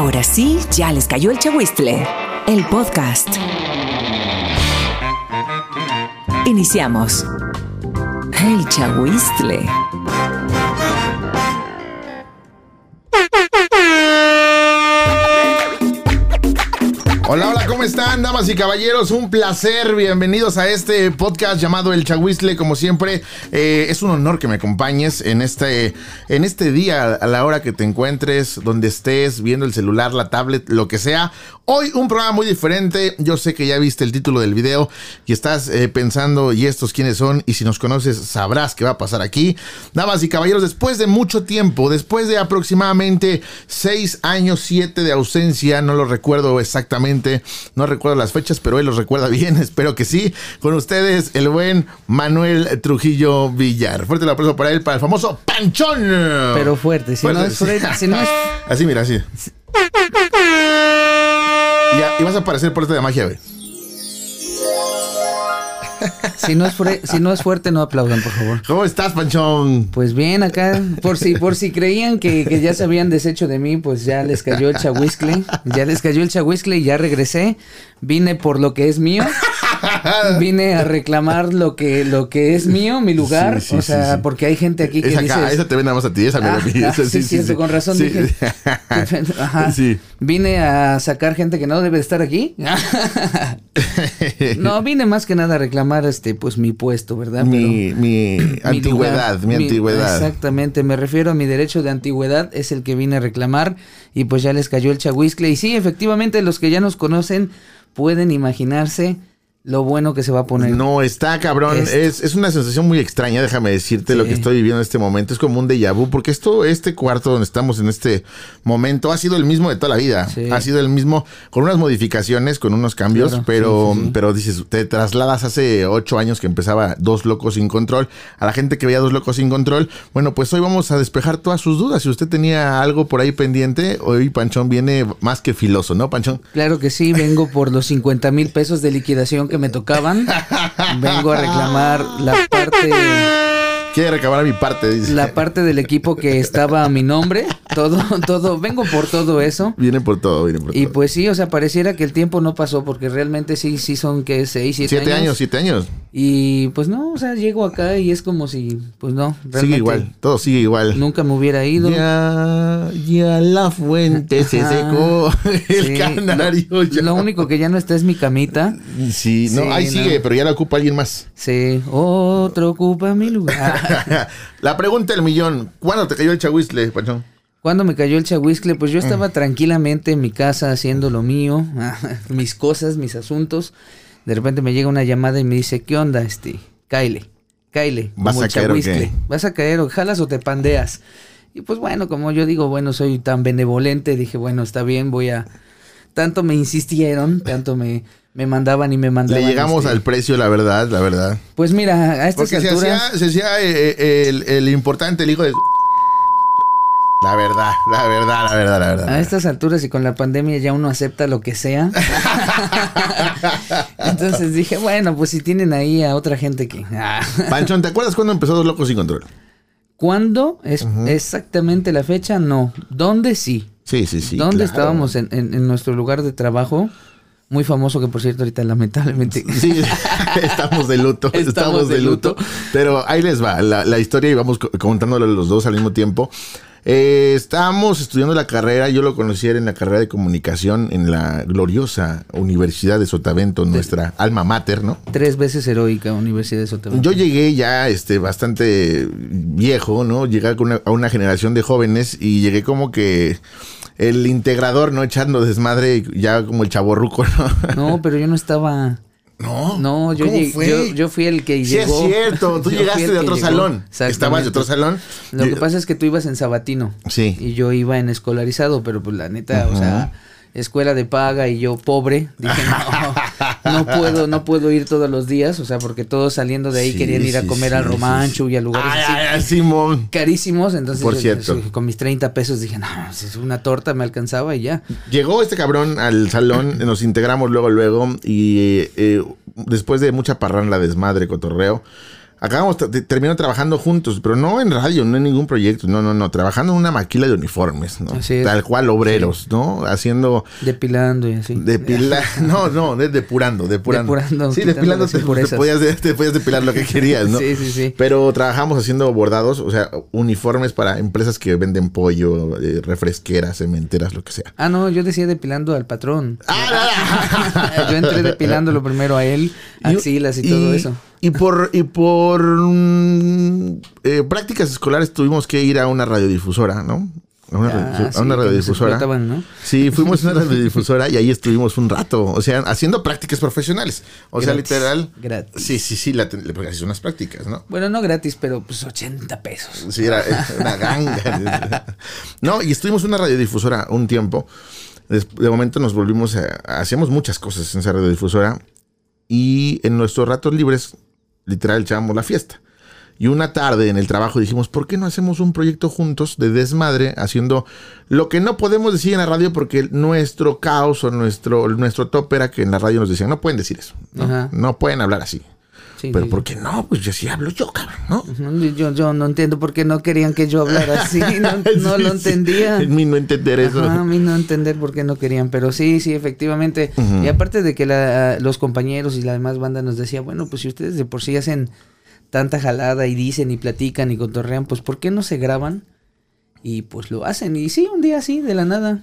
Ahora sí, ya les cayó el chagüistle. El podcast. Iniciamos. El chagüistle. ¿Cómo están, damas y caballeros? Un placer, bienvenidos a este podcast llamado El Chahuizle. Como siempre, eh, es un honor que me acompañes en este, en este día, a la hora que te encuentres, donde estés, viendo el celular, la tablet, lo que sea. Hoy un programa muy diferente. Yo sé que ya viste el título del video y estás eh, pensando, ¿y estos quiénes son? Y si nos conoces, sabrás qué va a pasar aquí. Damas y caballeros, después de mucho tiempo, después de aproximadamente seis años, siete de ausencia, no lo recuerdo exactamente no recuerdo las fechas, pero él los recuerda bien, espero que sí. Con ustedes, el buen Manuel Trujillo Villar. Fuerte el aplauso para él, para el famoso Panchón. Pero fuerte, si no es fuerte, si no es... Así, mira, así. Ya, y vas a aparecer por esta de magia, güey. Si no, es si no es fuerte, no aplaudan, por favor. ¿Cómo estás, Panchón? Pues bien, acá, por si, por si creían que, ya se habían deshecho de mí, pues ya les cayó el chahuiscle. Ya les cayó el chahuiscle y ya regresé. Vine por lo que es mío. Vine a reclamar lo que, lo que es mío, mi lugar. o sea, porque hay gente aquí que esa dice. esa te ven nada más a ti, esa ah, me ah, sí, sí, con razón dije. Ajá. Vine a sacar gente que no debe estar aquí. no, vine más que nada a reclamar este, pues mi puesto, ¿verdad? Mi, mi, antigüedad, mi, antigüedad. Exactamente, me refiero a mi derecho de antigüedad, es el que vine a reclamar y pues ya les cayó el chahuiscle. Y sí, efectivamente, los que ya nos conocen pueden imaginarse lo bueno que se va a poner. No, está cabrón. Es, es, una sensación muy extraña, déjame decirte lo que estoy viviendo en este momento. Es como un déjà vu, porque esto, este cuarto donde estamos en este momento ha sido el mismo de toda la vida. Ha sido el mismo, con unas modificaciones, con unos cambios, pero, pero dices, te trasladas hace ocho años que empezaba Dos Locos Sin Control. A la gente que veía Dos Locos Sin Control, bueno, pues hoy vamos a despejar todas sus dudas. Si usted tenía algo por ahí pendiente, hoy Panchón viene más que filoso, ¿no, Panchón? Claro que sí, vengo por los 50 mil pesos de liquidación que me tocaban. Vengo a reclamar la parte Quiere recabar mi parte, dice. La parte del equipo que estaba a mi nombre. Todo, todo, vengo por todo eso. Viene por todo, viene por y todo. Y pues sí, o sea, pareciera que el tiempo no pasó porque realmente sí, sí son que seis, siete, siete años. Siete años, Y pues no, o sea, llego acá y es como si, pues no, realmente. Sigue igual, todo sigue igual. Nunca me hubiera ido. Ya, ya la fuente se secó. El canario ya. Lo único que ya no está es mi camita. Sí, no, ahí sigue, pero ya la ocupa alguien más. Sí, otro ocupa mi lugar. la pregunta del millón, ¿cuándo te cayó el chahuizle, Pachón? ¿Cuándo me cayó el chahuizle? Pues yo estaba mm. tranquilamente en mi casa haciendo lo mío, mis cosas, mis asuntos. De repente me llega una llamada y me dice, ¿qué onda, este? Kyle, Kyle, ¿Vas a caer? ¿Vas a caer o jalas o te pandeas? Y pues bueno, como yo digo, bueno, soy tan benevolente, dije, bueno, está bien, voy a... Tanto me insistieron, tanto me, me mandaban y me mandaban. Le llegamos este, al precio, la verdad, la verdad. Pues mira, a estas Porque alturas... se hacía, eh, eh, el, el, importante, el hijo de... La verdad, la verdad, la verdad, la verdad. A estas alturas y con la pandemia ya uno acepta lo que sea. Entonces dije, bueno, pues si tienen ahí a otra gente que... Ah. Panchón, ¿te acuerdas cuándo empezó Dos Locos Sin Control? ¿Cuándo? Es exactamente la fecha, no. ¿Dónde sí? Sí, sí, sí. ¿Dónde estábamos en, en nuestro lugar de trabajo? Muy famoso que por cierto ahorita lamentablemente. Sí, estamos de luto. Estamos, de, luto, Pero ahí les va la, historia y vamos contándolo los dos al mismo tiempo. Eh, estábamos estudiando la carrera, yo lo conocí en la carrera de comunicación en la gloriosa Universidad de Sotavento, nuestra alma mater, ¿no? Tres veces heroica Universidad de Sotavento. Yo llegué ya este, bastante viejo, ¿no? Llegué a una, a una generación de jóvenes y llegué como que el integrador, ¿no? Echando desmadre ya como el chaborruco, ¿no? No, pero yo no estaba. No. No, yo, llegué, yo, fui el que llegó. Sí, es cierto. Tú llegaste de otro salón. Estabas de otro salón. Lo que pasa es que tú ibas en sabatino. Sí. Y yo iba en escolarizado, pero pues la neta, o sea escuela de paga y yo pobre, dije, no, no puedo, no puedo ir todos los días, o sea, porque todos saliendo de ahí querían ir a comer al Romancho y a lugares así carísimos, entonces Por cierto. con mis 30 pesos dije, no, es una torta me alcanzaba y ya. Llegó este cabrón al salón, nos integramos luego, luego, y eh, después de mucha parranda, desmadre, cotorreo, acabamos terminando trabajando juntos, pero no en radio, no en ningún proyecto, no, no, no, trabajando en una maquila de uniformes, ¿no? Así es. Tal cual obreros, ¿no? Haciendo Depilando y así. depilar, no, no, de- depurando, depurando. Depurando, sí, depilando te, te podías, te podías depilar lo que querías, ¿no? Sí, sí, sí. Pero trabajamos haciendo bordados, o sea, uniformes para empresas que venden pollo, eh, refresqueras, cementeras, lo que sea. Ah, no, yo decía depilando al patrón. Ah, yo entré depilándolo primero a él, axilas y, todo eso. Y por, y por mm, eh, prácticas escolares tuvimos que ir a una radiodifusora, ¿no? A una, Ah, radio- a una radiodifusora. Sí, fuimos a una radiodifusora y ahí estuvimos un rato, o sea, haciendo prácticas profesionales. O sea, literal. gratis. Sí, sí, sí, la, porque unas prácticas, ¿no? Bueno, no gratis, pero pues 80 pesos. Sí, era una ganga. No, y estuvimos en una radiodifusora un tiempo. De momento nos volvimos a, hacíamos muchas cosas en esa radiodifusora. Y en nuestros ratos libres, literal, echábamos la fiesta. Y una tarde en el trabajo dijimos, ¿por qué no hacemos un proyecto juntos de desmadre haciendo lo que no podemos decir en la radio porque nuestro caos o nuestro, nuestro top era que en la radio nos decían, no pueden decir eso, no, no pueden hablar así. Sí, Pero sí, ¿por qué no? Pues yo sí hablo yo, cabrón, ¿no? Yo, yo no entiendo por qué no querían que yo hablara así. No, lo entendía. En mí no entender eso. Ajá, a mí no entender por qué no querían, pero sí, sí, efectivamente. Y aparte de que la- los compañeros y la demás banda nos decía, bueno, pues si ustedes de por sí hacen tanta jalada y dicen y platican y cotorrean, pues ¿por qué no se graban? Y pues lo hacen. Y sí, un día así, de la nada.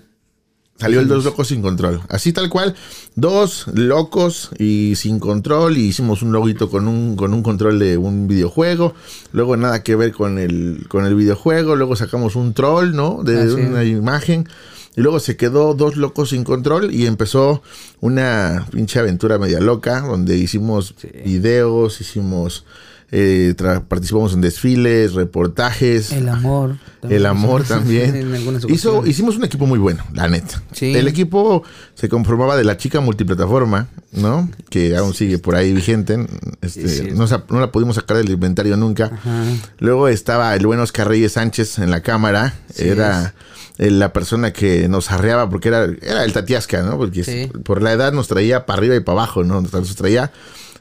Salió el Dos Locos Sin Control. Así tal cual. Dos locos y sin control. Y hicimos un loguito con un, con un control de un videojuego. Luego nada que ver con el, con el videojuego. Luego sacamos un troll, ¿no? De una imagen. Y luego se quedó Dos Locos Sin Control. Y empezó una pinche aventura media loca. Donde hicimos Sí. videos, hicimos... eh, participamos en desfiles, reportajes. El amor. El amor también. En Hizo, hicimos un equipo muy bueno, la neta. Sí. El equipo se conformaba de la chica multiplataforma, ¿no? Que aún sigue por ahí vigente. Este, Sí, sí. no, la pudimos sacar del inventario nunca. Ajá. Luego estaba el buen Oscar Reyes Sánchez en la cámara. Era la persona que nos arreaba porque era, era el Tatiasca, ¿no? Porque Sí. por la edad nos traía para arriba y para abajo, ¿no? Nos traía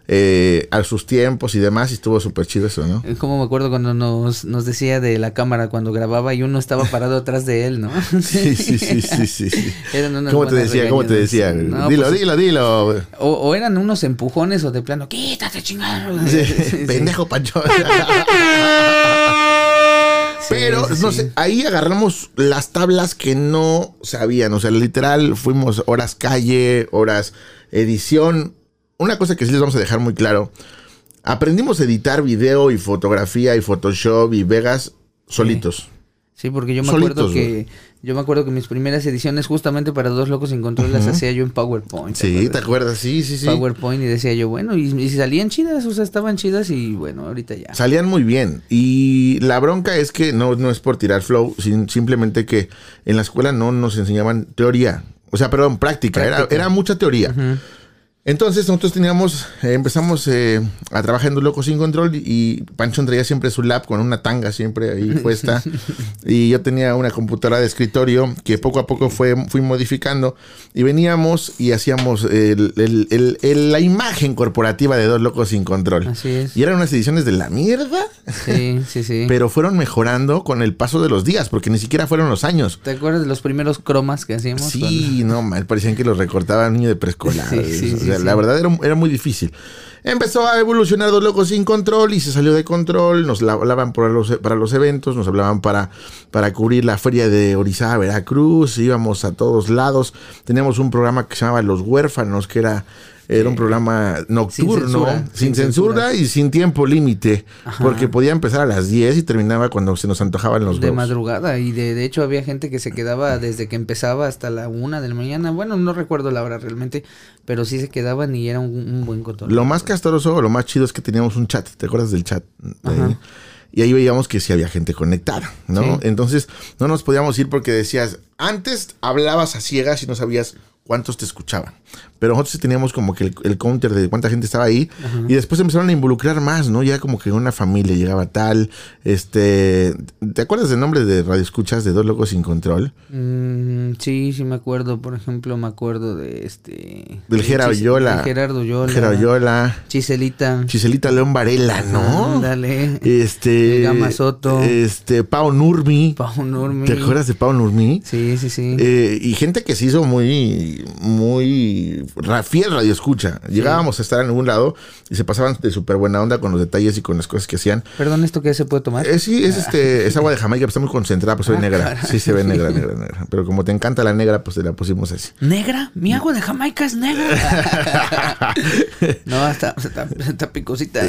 eh, a sus tiempos y demás y estuvo súper chido eso, ¿no? Es como me acuerdo cuando nos, nos decía de la cámara cuando grababa y uno estaba parado atrás de él, ¿no? Sí, sí, sí, sí, sí. sí. ¿Cómo te decía? ¿Cómo te decía? No, dilo, pues, dilo, dilo. O, o eran unos empujones o de plano, quítate chingado. Sí, Sí. Pendejo Pancho. Pero, no sé, ahí agarramos las tablas que no sabían. O sea, literal, fuimos horas calle, horas edición. Una cosa que sí les vamos a dejar muy claro. Aprendimos a editar video y fotografía y Photoshop y Vegas solitos. Sí, porque yo me Solitos, acuerdo que yo me acuerdo que mis primeras ediciones justamente para Dos Locos sin Control las hacía yo en PowerPoint. Sí, ¿te acuerdas? Sí, sí, sí. PowerPoint y decía yo, bueno, y, y salían chidas, o sea, estaban chidas y bueno, ahorita ya. Salían muy bien. Y la bronca es que no, no es por tirar flow, sin- simplemente que en la escuela no nos enseñaban teoría. O sea, perdón, práctica. Era, Práctica. era mucha teoría. Ujú. Entonces nosotros teníamos, eh, empezamos eh, a trabajar en Dos Locos Sin Control y, Pancho traía siempre su lap con una tanga siempre ahí puesta. y yo tenía una computadora de escritorio que poco a poco fue, fui modificando y veníamos y hacíamos el- el- el- el- la imagen corporativa de Dos Locos Sin Control. Así es. Y eran unas ediciones de la mierda, Sí, sí, sí. pero fueron mejorando con el paso de los días, porque ni siquiera fueron los años. ¿Te acuerdas de los primeros cromas que hacíamos? Sí, no, mal, parecían que los recortaba niño de preescolar. Sí, sí, O sí, sea, La verdad era, era muy difícil. Empezó a evolucionar Dos Locos Sin Control y se salió de control. Nos la- hablaban para los, para los eventos, nos hablaban para, para cubrir la feria de Orizaba, Veracruz. Íbamos a todos lados. Teníamos un programa que se llamaba Los Huérfanos, que era, era un programa nocturno, sin censura, censura, sin censura. y sin tiempo límite. Porque podía empezar a las 10 y terminaba cuando se nos antojaban los de huevos. madrugada y de, de hecho había gente que se quedaba desde que empezaba hasta la una de la mañana. Bueno, no recuerdo la hora realmente, pero sí se quedaban y era un, un buen control. Lo más castroso lo más chido es que teníamos un chat. ¿Te acuerdas del chat? Ajá. Y ahí veíamos que sí había gente conectada, ¿no? Sí. Entonces no nos podíamos ir porque decías, antes hablabas a ciegas y no sabías cuántos te escuchaban. Pero nosotros sí teníamos como que el, el counter de cuánta gente estaba ahí. Y después empezaron a involucrar más, ¿no? Ya como que una familia llegaba tal. Este. ¿Te acuerdas del nombre de Radio Escuchas de Dos Locos Sin Control? Mm, sí, sí me acuerdo. Por ejemplo, me acuerdo de este... Del de Gerardo de Gerardo Yola. Gerardo Yola. Chiselita. Chiselita León Varela, ¿no? Dale. Este. El Gama Soto. Este. Pau Nurmi. Pau Nurmi. ¿Te acuerdas de Pau Nurmi? Sí, sí, sí. Eh, y gente que se hizo muy, muy fiel radio escucha. Llegábamos a estar en algún lado y se pasaban de súper buena onda con los detalles y con las cosas que hacían. Perdón, ¿esto qué se puede tomar? Eh, sí, es este, es agua de Jamaica, pero está muy concentrada, pues se ve Ah, negra. caray. Sí, se ve negra, negra, negra. Pero como te encanta la negra, pues te la pusimos así. ¿Negra? ¿Mi agua de Jamaica es negra? no, está, está, está picosita.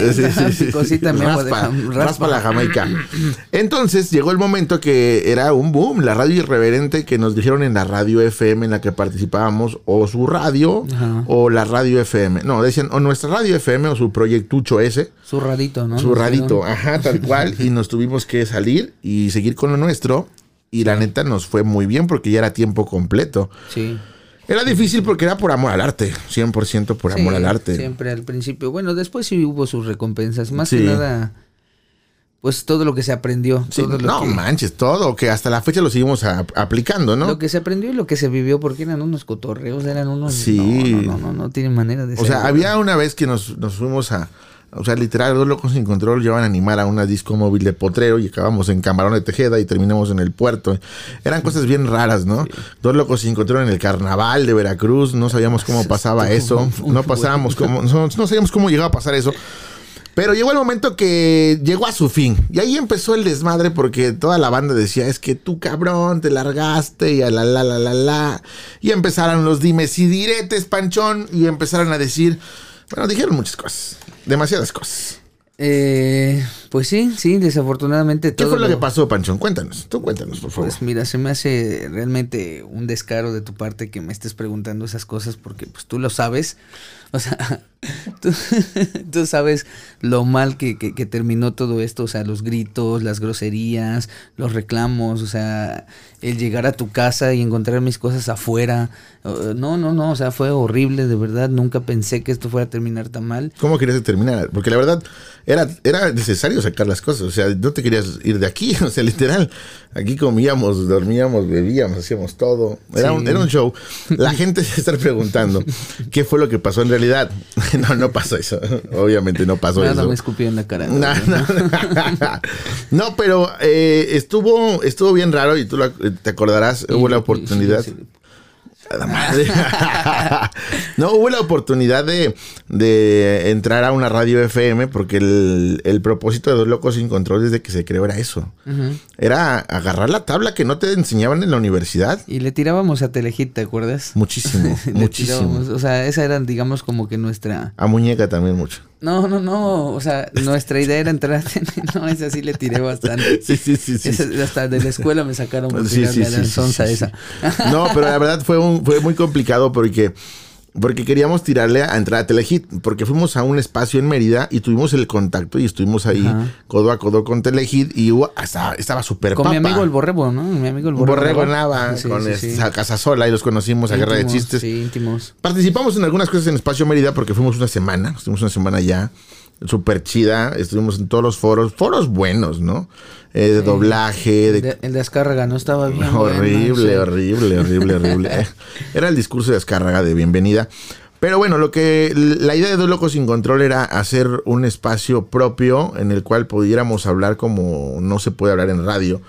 picosita mi agua de raspa, Jam- raspa la Jamaica. Entonces llegó el momento que era un boom, la radio irreverente que nos dijeron en la radio FM en la que participábamos, o su radio, Ajá. o la radio FM. No, decían, o nuestra radio FM o su proyectucho ese. Su radito, ¿no? Su radito, ajá, tal cual. y nos tuvimos que salir y seguir con lo nuestro. Y la neta nos fue muy bien porque ya era tiempo completo. Sí. Era difícil porque era por amor al arte, 100% por amor Sí, al arte. Siempre al principio. Bueno, después sí hubo sus recompensas. Más Sí. que nada, pues todo lo que se aprendió. Sí, todo lo no que, manches, todo, que hasta la fecha lo seguimos a- aplicando, ¿no? Lo que se aprendió y lo que se vivió, porque eran unos cotorreos, eran unos... Sí. No, no, no, no, no tiene manera de O ser. sea, había una vez que nos, nos fuimos a. O sea, literal, dos locos sin control llevan a animar a una disco móvil de potrero y acabamos en Camarón de Tejeda y terminamos en el puerto. Eran cosas bien raras, ¿no? Dos locos sin control en el carnaval de Veracruz, no sabíamos cómo pasaba eso, no pasábamos cómo, no, no sabíamos cómo llegaba a pasar eso. Pero llegó el momento que llegó a su fin. Y ahí empezó el desmadre porque toda la banda decía, es que tú cabrón, te largaste y a la la la la la. Y empezaron los dimes y diretes, panchón, y empezaron a decir, bueno, dijeron muchas cosas, demasiadas cosas. Eh, pues sí, sí, desafortunadamente ¿Qué todo fue lo que pasó, Panchón? Cuéntanos, tú cuéntanos, por favor. Pues mira, se me hace realmente un descaro de tu parte que me estés preguntando esas cosas porque pues tú lo sabes. O sea, tú, tú sabes lo mal que, que- que terminó todo esto, o sea, los gritos, las groserías, los reclamos, o sea, el llegar a tu casa y encontrar mis cosas afuera. No, no, no, o sea, fue horrible, de verdad, nunca pensé que esto fuera a terminar tan mal. ¿Cómo querías que terminara? Porque la verdad era, era necesario sacar las cosas. O sea, no te querías ir de aquí. O sea, literal. Aquí comíamos, dormíamos, bebíamos, hacíamos todo. Era, un, era un show. La gente se está preguntando qué fue lo que pasó en realidad. No, no pasó eso. Obviamente no pasó Nada eso. me escupió en la cara. No, no, no, pero eh, estuvo, estuvo bien raro y tú lo- te acordarás, hubo la oportunidad. Sí. A la madre. no, hubo la oportunidad de, de entrar a una radio FM porque el, el propósito de Dos Locos Sin Control desde que se creó era eso. Era agarrar la tabla que no te enseñaban en la universidad. Y le tirábamos a Telehit, ¿te acuerdas? Muchísimo, muchísimo. tirábamos, o sea, esa era, digamos, como que nuestra... A muñeca también mucho. No, no, no, o sea, nuestra idea era entrar... no, esa sí le tiré bastante. Sí, sí, sí, sí. Esa- hasta de la escuela me sacaron por Sí, sí, tirarle a la sí, sí, sonza sí, esa. No, pero la verdad fue, un, fue muy complicado porque, porque queríamos tirarle a entrar a Telehit, porque fuimos a un espacio en Mérida y tuvimos el contacto y estuvimos ahí Ajá. codo a codo con Telehit y hubo- estaba, estaba súper Con mi amigo el Borrego, ¿no? Mi amigo el Borrego. borrego Nava. Sí, con sí, este, sí. a Casa Sola y los conocimos a Guerra de Íntimos, Chistes. Sí, íntimos. Participamos en algunas cosas en Espacio Mérida porque fuimos una semana, estuvimos una semana allá, súper chida, estuvimos en todos los foros, foros buenos, ¿no? Eh, de doblaje, de El de, el de Azcárraga no estaba bien. bueno, horrible, sí. horrible, horrible, horrible. Eh, Era el discurso de descarga de bienvenida. Pero bueno, lo que la idea de Dos Locos Sin Control era hacer un espacio propio en el cual pudiéramos hablar como no se puede hablar en radio.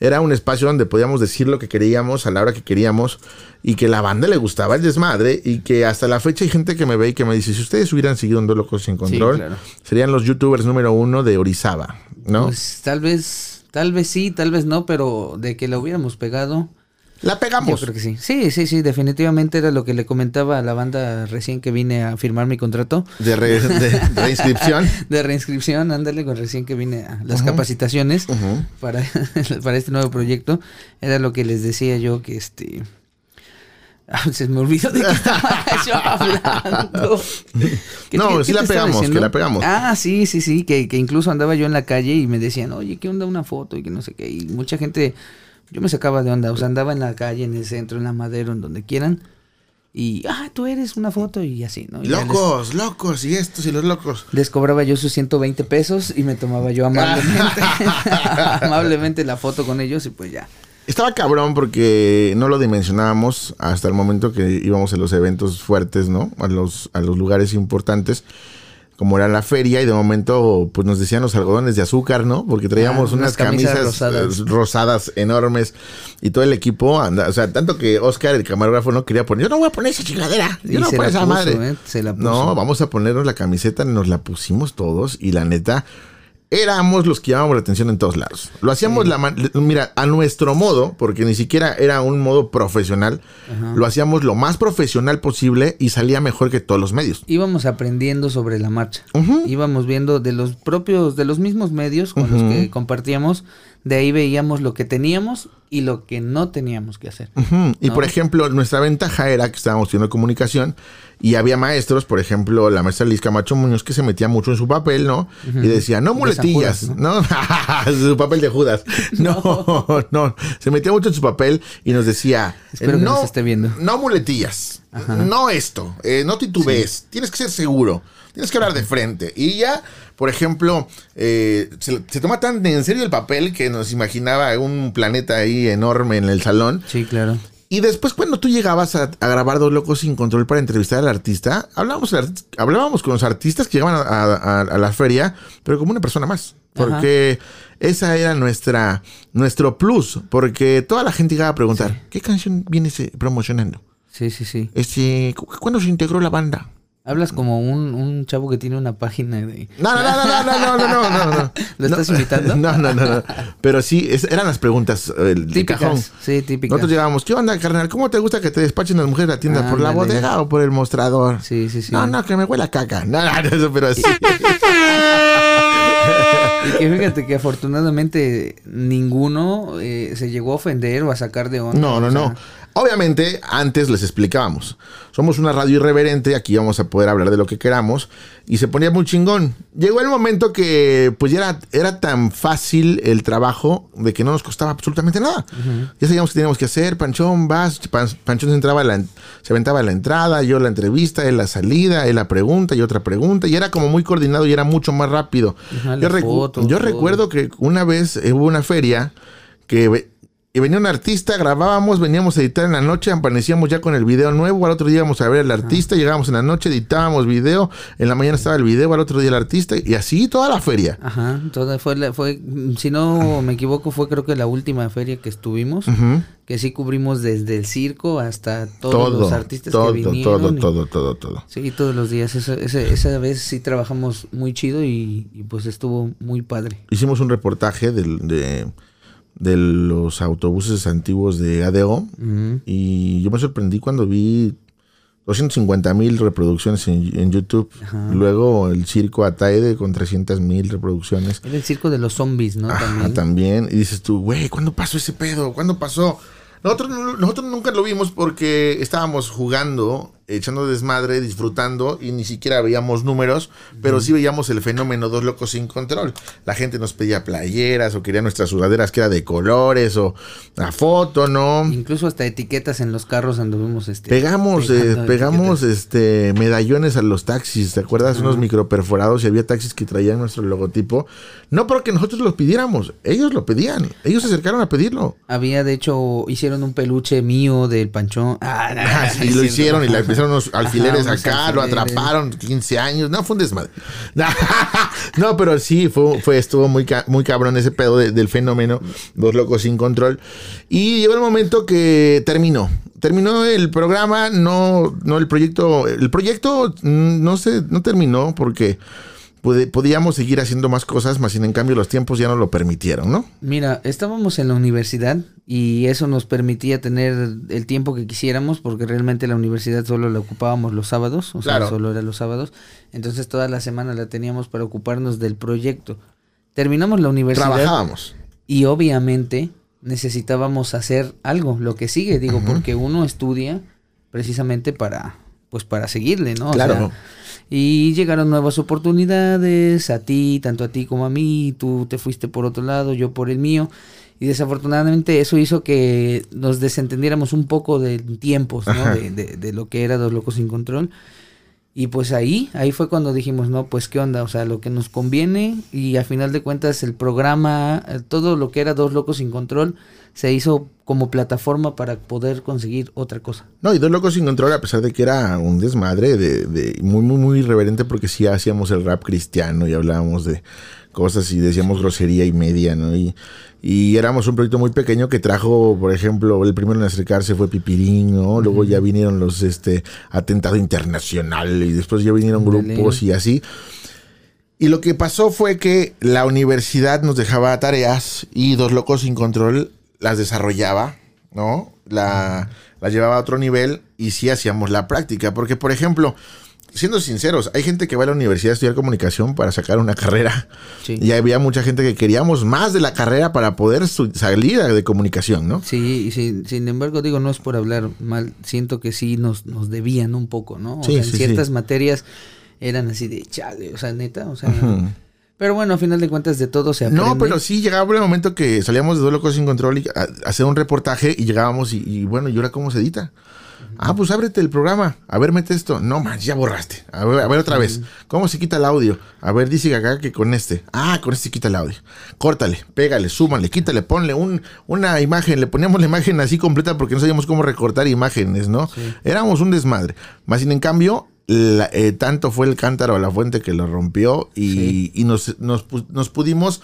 Era un espacio donde podíamos decir lo que queríamos a la hora que queríamos y que la banda le gustaba el desmadre y que hasta la fecha hay gente que me ve y que me dice, si ustedes hubieran seguido en Dos Locos Sin Control, claro. serían los youtubers número uno de Orizaba, ¿no? Pues tal vez, tal vez sí, tal vez no, pero de que la hubiéramos pegado, la yo pegamos. creo que sí. Sí, sí, sí, definitivamente era lo que le comentaba a la banda recién que vine a firmar mi contrato. De, re- de reinscripción. De reinscripción, ándale con recién que vine a las capacitaciones para, para este nuevo proyecto. Era lo que les decía yo que este... Ah, se me olvidó de que estaba yo hablando. ¿Qué- No, qué- sí qué la pegamos, que la pegamos. Ah, sí, sí, sí, que, que incluso andaba yo en la calle y me decían, oye, ¿qué onda una foto? Y que no sé qué. Y mucha gente, yo me sacaba de onda, o sea, andaba en la calle, en el centro, en la madera, en donde quieran. Y, ah, tú eres una foto y así, ¿no? Y ya les- Locos, locos, y estos y los locos. les cobraba yo sus 120 pesos y me tomaba yo amablemente, amablemente la foto con ellos y pues ya. Estaba cabrón porque no lo dimensionábamos hasta el momento que íbamos a los eventos fuertes, ¿no? A los, a los lugares importantes, como era la feria, y de momento, pues nos decían los algodones de azúcar, ¿no? Porque traíamos Ah, unas unas camisas camisas rosadas. eh, rosadas enormes y todo el equipo anda, o sea, tanto que Oscar, el camarógrafo, no quería poner, yo no voy a poner esa chingadera, Y yo no se voy a poner esa puso, madre. ¿eh? Se la puso. No, vamos a ponernos la camiseta, nos la pusimos todos y la neta, éramos los que llamábamos la atención en todos lados. Lo hacíamos, la man- mira, a nuestro modo, porque ni siquiera era un modo profesional, lo hacíamos lo más profesional posible y salía mejor que todos los medios. Íbamos aprendiendo sobre la marcha. Íbamos viendo de los propios, de los mismos medios con los que compartíamos, de ahí veíamos lo que teníamos y lo que no teníamos que hacer. Y ¿no? por ejemplo, nuestra ventaja era que estábamos estudiando comunicación y había maestros, por ejemplo, la maestra Liz Camacho Muñoz, que se metía mucho en su papel, ¿no? Y decía, no muletillas, ¿no? su papel de Judas. No, no, Se metía mucho en su papel y nos decía, Espero que no, nos esté viendo. no muletillas, no esto, eh, no titubees, tienes que ser seguro, tienes que hablar de frente. Y ya, por ejemplo, eh, se, se toma tan en serio el papel que nos imaginaba un planeta ahí enorme en el salón. Sí, claro. Y después cuando tú llegabas a, a grabar Dos Locos Sin Control para entrevistar al artista, hablábamos, hablábamos con los artistas que llegaban a, a- a la feria, pero como una persona más. Porque esa era nuestra, nuestro plus. Porque toda la gente llegaba a preguntar, ¿qué canción vienes eh, promocionando? Sí, sí, sí. Este, cu- ¿Cuándo se integró la banda? Hablas como un, un chavo que tiene una página de... No, no, no, no, no, no, no, no, no, no. ¿Lo estás imitando? No, no, no, no. Pero sí, es- eran las preguntas eh, el de Típicas. cajón. Sí, típicas. Nosotros llegábamos, ¿qué onda, carnal? ¿Cómo te gusta que te despachen las mujeres a la tienda? ¿Por la bodega o por el mostrador? Sí, sí, sí. No, no, que me huele a caca. No, no, no, eso, pero sí. Y que fíjate que afortunadamente ninguno eh, se llegó a ofender o a sacar de onda. No, no, o sea, no. Obviamente, antes les explicábamos. Somos una radio irreverente, aquí vamos a poder hablar de lo que queramos. Y se ponía muy chingón. Llegó el momento que, pues, ya era, era tan fácil el trabajo de que no nos costaba absolutamente nada. Ya sabíamos qué teníamos que hacer. Panchón, vas. Pan- Panchón se, entraba la, se aventaba la entrada, yo la entrevista, él la salida, él la pregunta y otra pregunta. Y era como muy coordinado y era mucho más rápido. Yo las recu- fotos, yo todo. recuerdo que una vez hubo una feria que y venía un artista, grabábamos, veníamos a editar en la noche, amanecíamos ya con el video nuevo, al otro día íbamos a ver al artista, llegábamos en la noche, editábamos video, en la mañana estaba el video, al otro día el artista, y así toda la feria. Ajá, toda fue, la- fue, si no me equivoco, fue creo que la última feria que estuvimos, que sí cubrimos desde el circo hasta todos Todo, los artistas todo, que vinieron. todo, y- todo, todo, todo. Sí, todos los días. Esa, esa, esa vez sí trabajamos muy chido y, y pues estuvo muy padre. Hicimos un reportaje del- de, de los autobuses antiguos de ADO, y yo me sorprendí cuando vi 250 mil reproducciones en, en YouTube, luego el circo Ataide con 300 mil reproducciones. Era el circo de los zombies, ¿no? Ajá, También. también. Y dices tú, güey, ¿cuándo pasó ese pedo? ¿Cuándo pasó? Nosotros, no- nosotros nunca lo vimos porque estábamos jugando, echando desmadre, disfrutando y ni siquiera veíamos números, pero sí veíamos el fenómeno dos locos sin control. La gente nos pedía playeras o quería nuestras sudaderas que era de colores o la foto, ¿no? Incluso hasta etiquetas en los carros anduvimos este. Pegamos, eh, pegamos etiquetas. este medallones a los taxis, ¿te acuerdas? Unos microperforados y había taxis que traían nuestro logotipo. No porque nosotros lo pidiéramos, ellos lo pedían, ellos se acercaron a pedirlo. Había, de hecho, hicieron un peluche mío del panchón. Ah, Ah, sí, no es lo hicieron y le empezaron unos alfileres unos acá, lo alfileres. atraparon, 15 años, no, fue un desmadre. No, pero sí, fue, fue estuvo muy, ca- muy cabrón ese pedo de- del fenómeno, dos locos sin control. Y llegó el momento que terminó. Terminó el programa, no, no el proyecto, el proyecto mm, no se, no terminó porque podíamos seguir haciendo más cosas, más sin en cambio los tiempos ya no lo permitieron, ¿no? Mira, estábamos en la universidad y eso nos permitía tener el tiempo que quisiéramos porque realmente la universidad solo la ocupábamos los sábados, o sea, solo era los sábados. Entonces toda la semana la teníamos para ocuparnos del proyecto. Terminamos la universidad Trabajábamos. y obviamente necesitábamos hacer algo, lo que sigue, digo, porque uno estudia precisamente para pues para seguirle, ¿no? O Claro. sea, y llegaron nuevas oportunidades a ti, tanto a ti como a mí, tú te fuiste por otro lado, yo por el mío. Y desafortunadamente eso hizo que nos desentendiéramos un poco de tiempos, ¿no? De, de- de lo que era Dos Locos Sin Control. Y pues ahí, ahí fue cuando dijimos, no, pues qué onda, o sea, lo que nos conviene y a final de cuentas el programa, eh, todo lo que era Dos Locos Sin Control, se hizo como plataforma para poder conseguir otra cosa. No, y Dos Locos Sin Control, a pesar de que era un desmadre, de, de muy, muy, muy irreverente, porque sí hacíamos el rap cristiano y hablábamos de cosas y decíamos grosería y media, ¿no? Y, y éramos un proyecto muy pequeño que trajo, por ejemplo, el primero en acercarse fue Pipirín, ¿no? Luego ya vinieron los, este, Atentado Internacional y después ya vinieron grupos y así. Y lo que pasó fue que la universidad nos dejaba tareas y Dos Locos Sin Control las desarrollaba, ¿no? La, las llevaba a otro nivel y sí hacíamos la práctica. Porque, por ejemplo, siendo sinceros, hay gente que va a la universidad a estudiar comunicación para sacar una carrera. Sí. Y había mucha gente que queríamos más de la carrera para poder salir de comunicación, ¿no? Sí, y sin, sin embargo, digo, no es por hablar mal, siento que sí nos, nos debían un poco, ¿no? O Sí, sea, en ciertas sí. materias materias eran así de chale, o sea, neta, o sea. Pero bueno, a final de cuentas de todo se aprende. No, pero sí llegaba el momento que salíamos de Locos Sin Control y a, a hacer un reportaje y llegábamos y, y bueno, ¿y ahora cómo se edita? Ah, pues ábrete el programa. A ver, mete esto. No, man, ya borraste. A ver, a ver otra vez. ¿Cómo se quita el audio? A ver, dice acá que con este. Ah, con este quita el audio. Córtale, pégale, súmale, quítale, ponle un, una imagen. Le poníamos la imagen así completa porque no sabíamos cómo recortar imágenes, ¿no? Éramos un desmadre. Más sin en cambio, la- eh, tanto fue el cántaro a la fuente que lo rompió y, y nos, nos, nos pudimos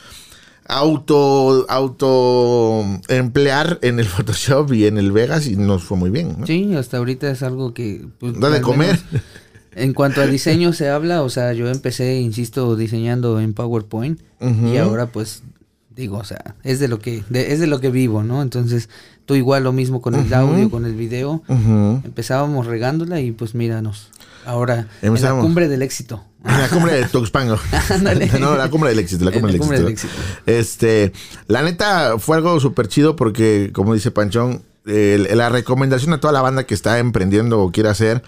auto auto emplear en el Photoshop y en el Vegas y nos fue muy bien. ¿no? Sí, hasta ahorita es algo que... pues, Da de comer. menos En cuanto a diseño se habla, o sea, yo empecé, insisto, diseñando en PowerPoint y ahora pues digo, o sea, es de lo que de- es de lo que vivo, ¿no? Entonces, tú igual lo mismo con el audio, con el video. Empezábamos regándola y pues míranos. Ahora, en la cumbre del éxito. La cumbre de Tuxpango. No, la cumbre del éxito, la cumbre, la del, cumbre éxito. del Este, la neta fue algo súper chido porque, como dice Panchón, la recomendación a toda la banda que está emprendiendo o quiere hacer,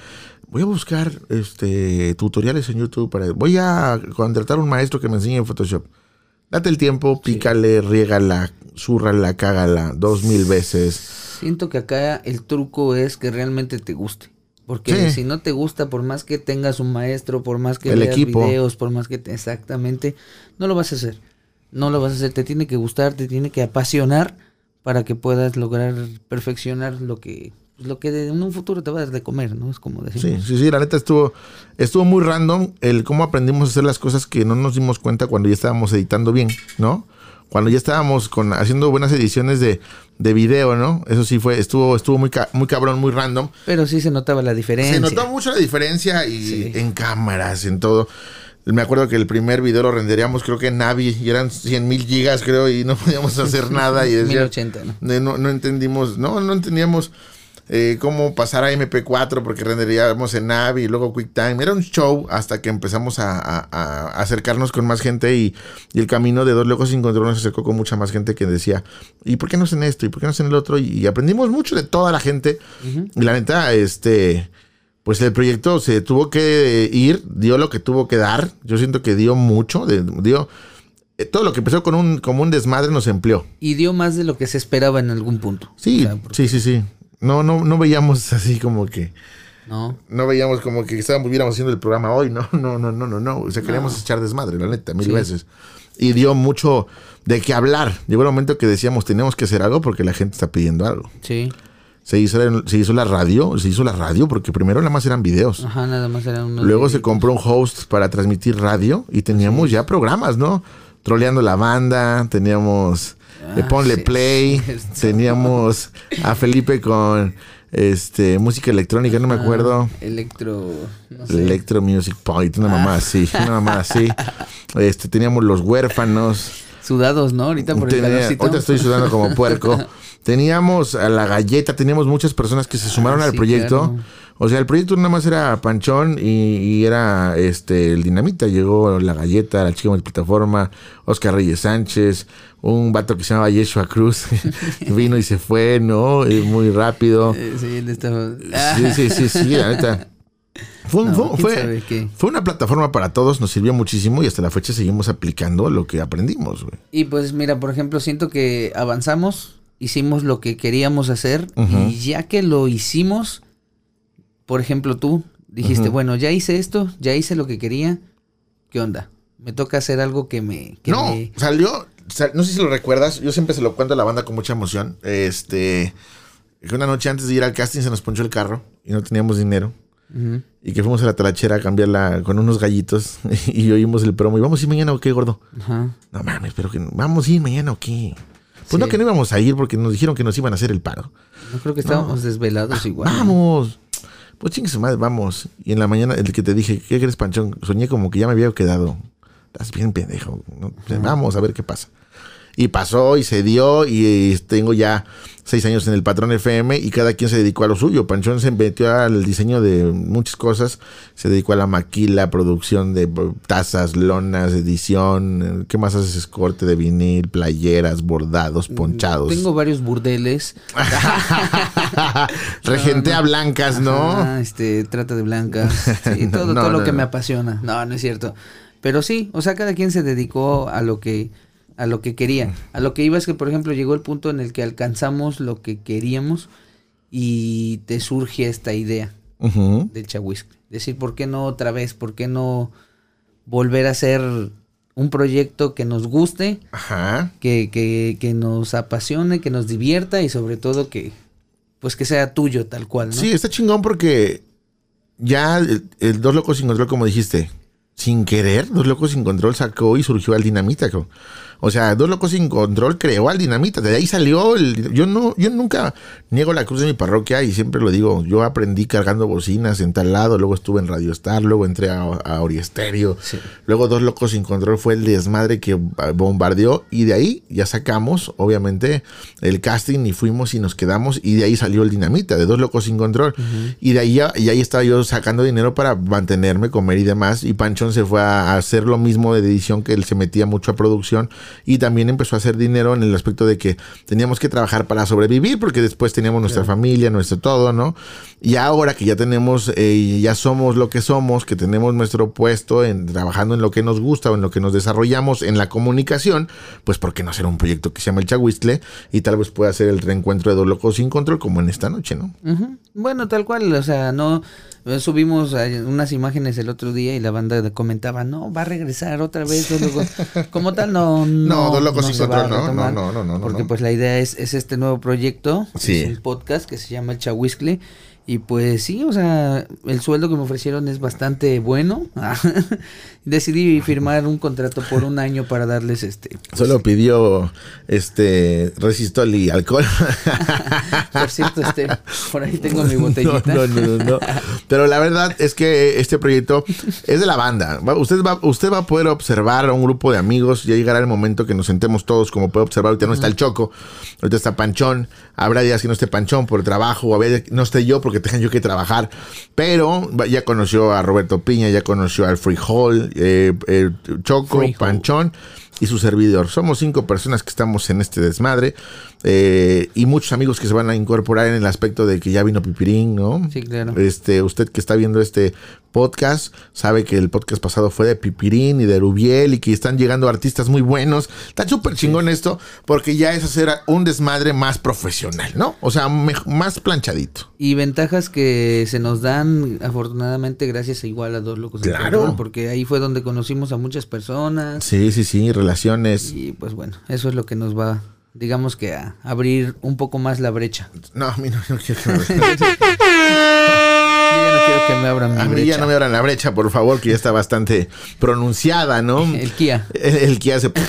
voy a buscar este tutoriales en YouTube para, voy a contratar un maestro que me enseñe en Photoshop. Date el tiempo, pícale, riégala, zúrrala, cágala dos mil veces. Siento que acá el truco es que realmente te guste. Porque Sí. si no te gusta, por más que tengas un maestro, por más que El veas equipo. videos, por más que te, exactamente, no lo vas a hacer. No lo vas a hacer, te tiene que gustar, te tiene que apasionar para que puedas lograr perfeccionar lo que lo que en un futuro te va a dar de comer, ¿no? Es como decir. Sí, sí, sí, la neta estuvo, estuvo muy random el cómo aprendimos a hacer las cosas que no nos dimos cuenta cuando ya estábamos editando bien, ¿no? Cuando ya estábamos con, haciendo buenas ediciones de, de video, ¿no? Eso sí fue, estuvo, estuvo muy, ca- muy cabrón, muy random. Pero sí se notaba la diferencia. Se notó mucho la diferencia y Sí. en cámaras, en todo. Me acuerdo que el primer video lo renderíamos creo que en Navi y eran 100 mil gigas creo y no podíamos hacer nada y decía, 1080, ¿no? no, no entendimos, no, no entendíamos eh, cómo pasar a MP4 porque renderíamos en Navi y luego QuickTime. Era un show hasta que empezamos a, a- a acercarnos con más gente y, y el camino de Dos Locos Sin Control nos acercó con mucha más gente que decía, ¿y por qué no hacen esto? ¿Y por qué no hacen el otro? Y, y aprendimos mucho de toda la gente. Y la neta, este... Pues el proyecto se tuvo que ir, dio lo que tuvo que dar. Yo siento que dio mucho, de- dio eh, todo lo que empezó con un como un desmadre nos empleó. Y dio más de lo que se esperaba en algún punto. Sí, O sea, porque- sí, sí, sí. No, no, no veíamos así como que, No. no veíamos como que estábamos, estuviéramos haciendo el programa hoy, no, no, no, no, no, no. O sea, queríamos echar desmadre, la neta, mil Sí. veces. Y dio mucho de qué hablar. Llegó el momento que decíamos, tenemos que hacer algo porque la gente está pidiendo algo. Sí. Se hizo, se hizo la radio, se hizo la radio porque primero nada más eran videos. Ajá, nada más eran unos Luego se compró un host para transmitir radio y teníamos ya programas, ¿no? Troleando la banda, teníamos eh, Ah, Ponle sí, Play, teníamos a Felipe con este música electrónica, no me acuerdo. Electro. No sé. Electro Music Point, una mamá así, una mamá así. Este, teníamos los huérfanos. Sudados, ¿no? Ahorita por el Tenía- calorcito. ahorita estoy sudando como puerco. Teníamos a la galleta, teníamos muchas personas que se sumaron Ah, al sí, proyecto. claro. O sea, el proyecto nada más era Panchón y, y era este el Dinamita. Llegó la galleta, la chica multiplataforma, Oscar Reyes Sánchez, un vato que se llamaba Yeshua Cruz. Vino y se fue, ¿no? Eh, Muy rápido. Eh, sí, él estaba. Sí, sí, sí, sí, la neta. Fue, No, fue- una plataforma para todos, nos sirvió muchísimo y hasta la fecha seguimos aplicando lo que aprendimos, güey. Y pues mira, por ejemplo, siento que avanzamos, hicimos lo que queríamos hacer y ya que lo hicimos, por ejemplo, tú dijiste, bueno, ya hice esto, ya hice lo que quería, ¿qué onda? Me toca hacer algo que me... Que no, me- salió, sal- no sé si lo recuerdas, yo siempre se lo cuento a la banda con mucha emoción. Este, que una noche antes de ir al casting se nos ponchó el carro y no teníamos dinero. Y que fuimos a la talachera a cambiarla con unos gallitos y oímos el promo. ¿Y vamos a ir mañana o qué, gordo? Ajá. No mames, pero que no- vamos a ir mañana o qué. Pues no que no íbamos a ir porque nos dijeron que nos iban a hacer el paro. No creo que estábamos desvelados igual. ¿no? Vamos. Pues chingue su madre, vamos. Y en la mañana, el que te dije, ¿qué crees, Panchón? Soñé como que ya me había quedado. Estás bien pendejo. ¿no? Vamos a ver qué pasa. Y pasó y se dio y tengo ya seis años en el Patrón FM y cada quien se dedicó a lo suyo. Panchón se metió al diseño de muchas cosas. Se dedicó a la maquila, producción de tazas, lonas, edición. ¿Qué más haces? Corte de vinil, playeras, bordados, ponchados. Tengo varios burdeles. Regentea blancas, ¿no? Ajá, este, trata de blancas. Sí, No, todo, todo lo que me apasiona. No, no es cierto. Pero sí, o sea, cada quien se dedicó a lo que a lo que quería. A lo que iba es que, por ejemplo, llegó el punto en el que alcanzamos lo que queríamos y te surge esta idea del chahuiscle. Decir, ¿por qué no otra vez? ¿Por qué no volver a hacer un proyecto que nos guste, Ajá. que, que, que nos apasione, que nos divierta y sobre todo que, pues que sea tuyo tal cual, ¿no? Sí, está chingón porque ya el, el Dos Locos sin Control, como dijiste, sin querer, Dos Locos sin Control sacó y surgió al Dinamita. cabrón. O sea, Dos Locos sin Control creó al Dinamita. De ahí salió el... Yo no, yo nunca niego la cruz de mi parroquia y siempre lo digo. Yo aprendí cargando bocinas en tal lado, luego estuve en Radio Star, luego entré a, a Oriesterio. Sí. Luego Dos Locos sin Control fue el desmadre que bombardeó y de ahí ya sacamos, obviamente, el casting y fuimos y nos quedamos y de ahí salió el dinamita de Dos Locos sin Control. Y de ahí ya, y ahí estaba yo sacando dinero para mantenerme, comer y demás. Y Se fue a hacer lo mismo de edición que él se metía mucho a producción y también empezó a hacer dinero en el aspecto de que teníamos que trabajar para sobrevivir porque después teníamos nuestra familia, nuestro todo, ¿no? Y ahora que ya tenemos, eh, ya somos lo que somos, que tenemos nuestro puesto en trabajando en lo que nos gusta o en lo que nos desarrollamos en la comunicación, pues ¿por qué no hacer un proyecto que se llama El Chahuistle y tal vez pueda ser el reencuentro de Dos Locos sin Control como en esta noche, ¿no? Bueno, tal cual, o sea, no eh, subimos eh, unas imágenes el otro día y la banda de- comentaba, no, va a regresar otra vez. Dos Locos". Como tal, no, no, No, Dos Locos sin Control, no, no, no, no, no, Porque pues la idea es, es este nuevo proyecto, Sí. es un podcast que se llama El Chahuiscle. Y pues sí, o sea, el sueldo que me ofrecieron es bastante bueno. Decidí firmar un contrato por un año para darles este. pues, Solo pidió este resistol y alcohol. Por cierto, este, por ahí tengo mi botellita. No, no, no, no. Pero la verdad es que este proyecto es de la banda. Usted va, usted va a poder observar a un grupo de amigos. Ya llegará el momento que nos sentemos todos, como puede observar. Ahorita no está el Choco, ahorita está Panchón. Habrá días que no esté Panchón por trabajo, o no esté yo porque tengan yo que trabajar. Pero ya conoció a Roberto Piña, ya conoció al Freehall, eh, eh, Choco. Panchón y su servidor. Somos cinco personas que estamos en este desmadre eh, y muchos amigos que se van a incorporar en el aspecto de que ya vino Pipirín, ¿no? Sí, claro. Este, usted que está viendo este podcast sabe que el podcast pasado fue de Pipirín y de Rubiel y que están llegando artistas muy buenos. Está súper chingón esto porque ya es hacer un desmadre más profesional, ¿no? O sea, más planchadito. Y ventajas que se nos dan, afortunadamente, gracias a igual a dos locos. Claro. Porque ahí fue donde conocimos a muchas personas. Sí, sí, sí, relaciones. Y pues bueno, eso es lo que nos va, digamos que a abrir un poco más la brecha. No, a mí no, no quiero que me ya no quiero que me abran mi A mí ya no me abran la brecha, por favor, que ya está bastante pronunciada, ¿no? El Kia. El, el que hace.